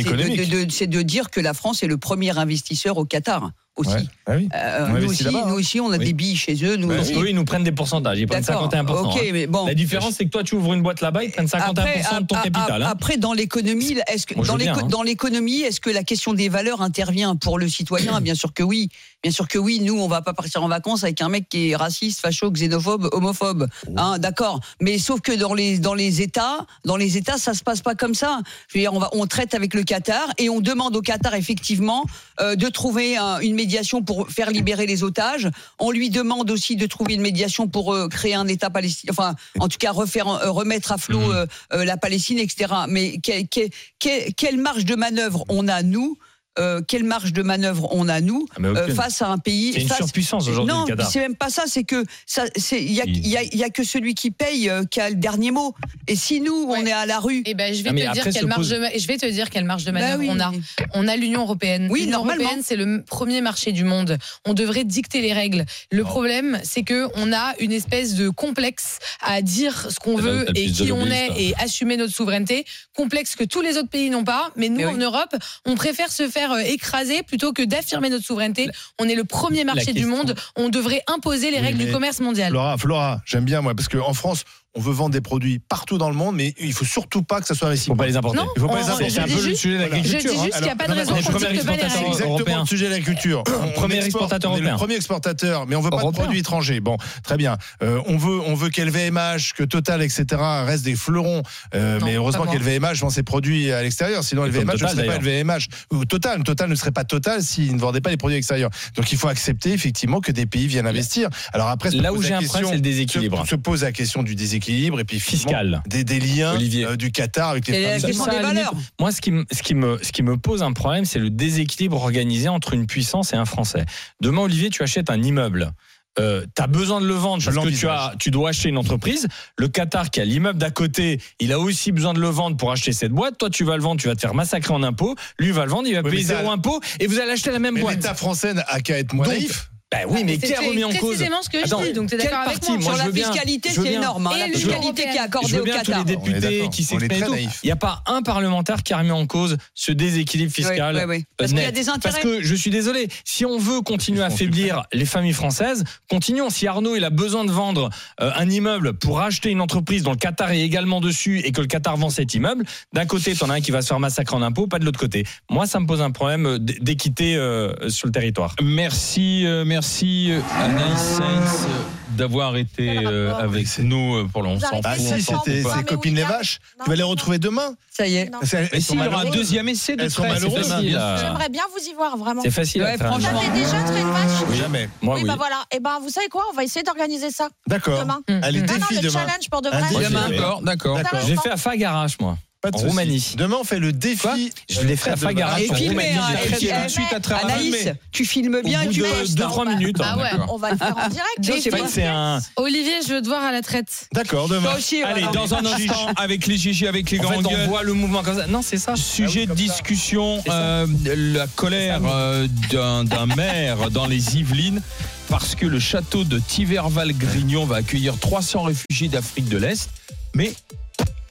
c'est de, dire que la France est le premier investisseur au Qatar aussi. Ouais. Ah oui. Euh, nous, aussi là-bas, nous hein. aussi, on a Oui. des billes chez eux. Nous aussi. qu'eux, ils nous prennent des pourcentages, ils prennent D'accord. 51%. Ok, hein. mais bon. La différence, c'est que toi, tu ouvres une boîte là-bas, ils prennent 51% de ton capital. hein. après, dans l'économie, est-ce que hein. dans l'économie, est-ce que la question des valeurs intervient pour le citoyen? Bien sûr que oui. Bien sûr que oui. Nous, on va pas partir en vacances avec un mec qui est raciste, facho, xénophobe, homophobe. Hein, d'accord. Mais sauf que dans les dans les États, dans les États, ça se passe pas comme ça. Je veux dire, on va on traite avec le Qatar et on demande au Qatar effectivement euh, de trouver un- une médiation pour faire libérer les otages. On lui demande aussi de trouver une médiation pour euh, créer un État palestinien. Enfin, en tout cas, refaire, euh, remettre à flot Mhm. euh, euh, la Palestine, etc. Mais que- que- que- quelle marge de manœuvre on a nous euh, quelle marge de manœuvre on a nous Ah, euh, face à un pays C'est une face- surpuissance aujourd'hui, Non, c'est même pas ça. C'est que ça, c'est il y a, Il- il y a- il y a que celui qui paye euh, qui a le dernier mot. Et si nous on est à la rue, Eh ben, je vais Ah, te dire quelle marge pose- de ma- je vais te dire quelle marge de bah manœuvre oui. on a. On a l'Union européenne. Oui, L'Union normalement. européenne, c'est le premier marché du monde. On devrait dicter les règles. Le problème, c'est que on a une espèce de complexe à dire ce qu'on là où veut et qui on est hein. et assumer notre souveraineté. Complexe que tous les autres pays n'ont pas. Mais nous, Mais en. Europe, on préfère se faire euh, écraser plutôt que d'affirmer notre souveraineté. On est le premier marché du monde. On devrait imposer les Oui, règles du commerce mondial. Flora, Flora, j'aime bien moi parce qu'en France, on veut vendre des produits partout dans le monde, mais il faut surtout pas que ça soit Il faut réciproque. pas les importer. Non, Il faut pas on- les importer. C'est un peu le sujet de l'agriculture. Je dis hein. juste qu'il n'y a pas de raison qu'on premier dicte pas les règles. Exactement européen. le sujet de l'agriculture. On- on Premier exporte, exportateur on est le européen. premier exportateur, mais on veut pas Européen. de produits étrangers. Bon, très bien. Euh, on veut, on veut qu'LVMH, que Total, etc. restent des fleurons. Euh, Non, mais heureusement qu'LVMH vend ses produits à l'extérieur. Sinon, LVMH ne Total, serait pas LVMH. Ou Total, Total ne serait pas Total s'il ne vendait pas les produits extérieurs. Donc, il faut accepter effectivement que des pays viennent investir. Alors après, Là où la j'ai un problème, c'est le déséquilibre. Se pose la question du déséquilibre et puis Fiscal. des, des liens Olivier. euh, du Qatar avec les familles. des valeurs. Moi, ce qui, me, ce, qui me, ce qui me pose un problème, c'est le déséquilibre organisé entre une puissance et un Français. Demain, Olivier, tu achètes un immeuble. Euh, tu as besoin de le vendre Je parce que tu, as, tu dois acheter une entreprise. Le Qatar qui a l'immeuble d'à côté, il a aussi besoin de le vendre pour acheter cette boîte. Toi, tu vas le vendre, tu vas te faire massacrer en impôts. Lui va le vendre, il va Oui, payer zéro impôt et vous allez acheter la même Mais boîte. l'État français n'a qu'à être moins Donc, naïf. Ben oui, mais qui a remis en cause précisément ce que je dis, donc t'es d'accord avec moi Moi, Sur la fiscalité, c'est énorme. hein, Et la fiscalité qui est accordée au Qatar. les députés qui s'expriment. Il n'y a pas un parlementaire qui a remis en cause ce déséquilibre fiscal. Oui, oui, oui. euh, Parce qu'il y a des intérêts. Parce que je suis désolé, si on veut continuer à affaiblir les familles françaises, continuons. Si Arnaud il a besoin de vendre euh, un immeuble pour acheter une entreprise dont le Qatar est également dessus et que le Qatar vend cet immeuble, d'un côté t'en as un qui va se faire massacrer en impôts, pas de l'autre côté. Moi ça me pose un problème euh, d'équité euh, sur le territoire. Merci, euh, merci. Merci euh, Anaïs Sainz euh, d'avoir été euh, avec nous pour le on Vous s'en avez Ah si, c'était ses copines les vaches. Non, Tu vas les retrouver demain Ça y est. Parce qu'elles- Mais elles si, sont il y aura un deuxième essai de Elles sont presse, c'est malheureuses. facile. J'aimerais bien vous y voir, vraiment. C'est facile Ouais, à faire. Vous franchement. avez déjà traité une vache Jamais. Moi, oui, oui. bah voilà. Et ben, vous savez quoi On va essayer d'organiser ça D'accord. demain. Allez, Non, non, défi le demain. challenge pour de Un vrai. défi. Demain, D'accord, d'accord. D'accord. J'ai fait à Fagarache, moi. Pas de En. Roumanie. Demain, on fait le défi. Quoi Je l'ai fait à de Fagarache. Et en filmer, Roumanie, j'ai et très puis, bien. eh, de à travers Anaïs, tu filmes bien et tu de postes. 2-3 minutes. Ah hein, ouais. d'accord. On va le faire en direct. C'est un. Olivier, je veux te voir à la traite. D'accord, demain. Allez, dans un instant, avec les Gigi, avec les fait, on voit le mouvement comme ça. Non, c'est ça. Sujet de discussion, C'est ça. euh, la colère euh, d'un d'un maire dans les Yvelines parce que le château de Tiverval-Grignon va accueillir 300 réfugiés d'Afrique de l'Est, mais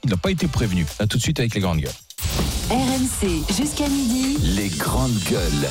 il n'a pas été prévenu. A tout de suite avec les grandes gueules. RMC jusqu'à midi. Les grandes gueules.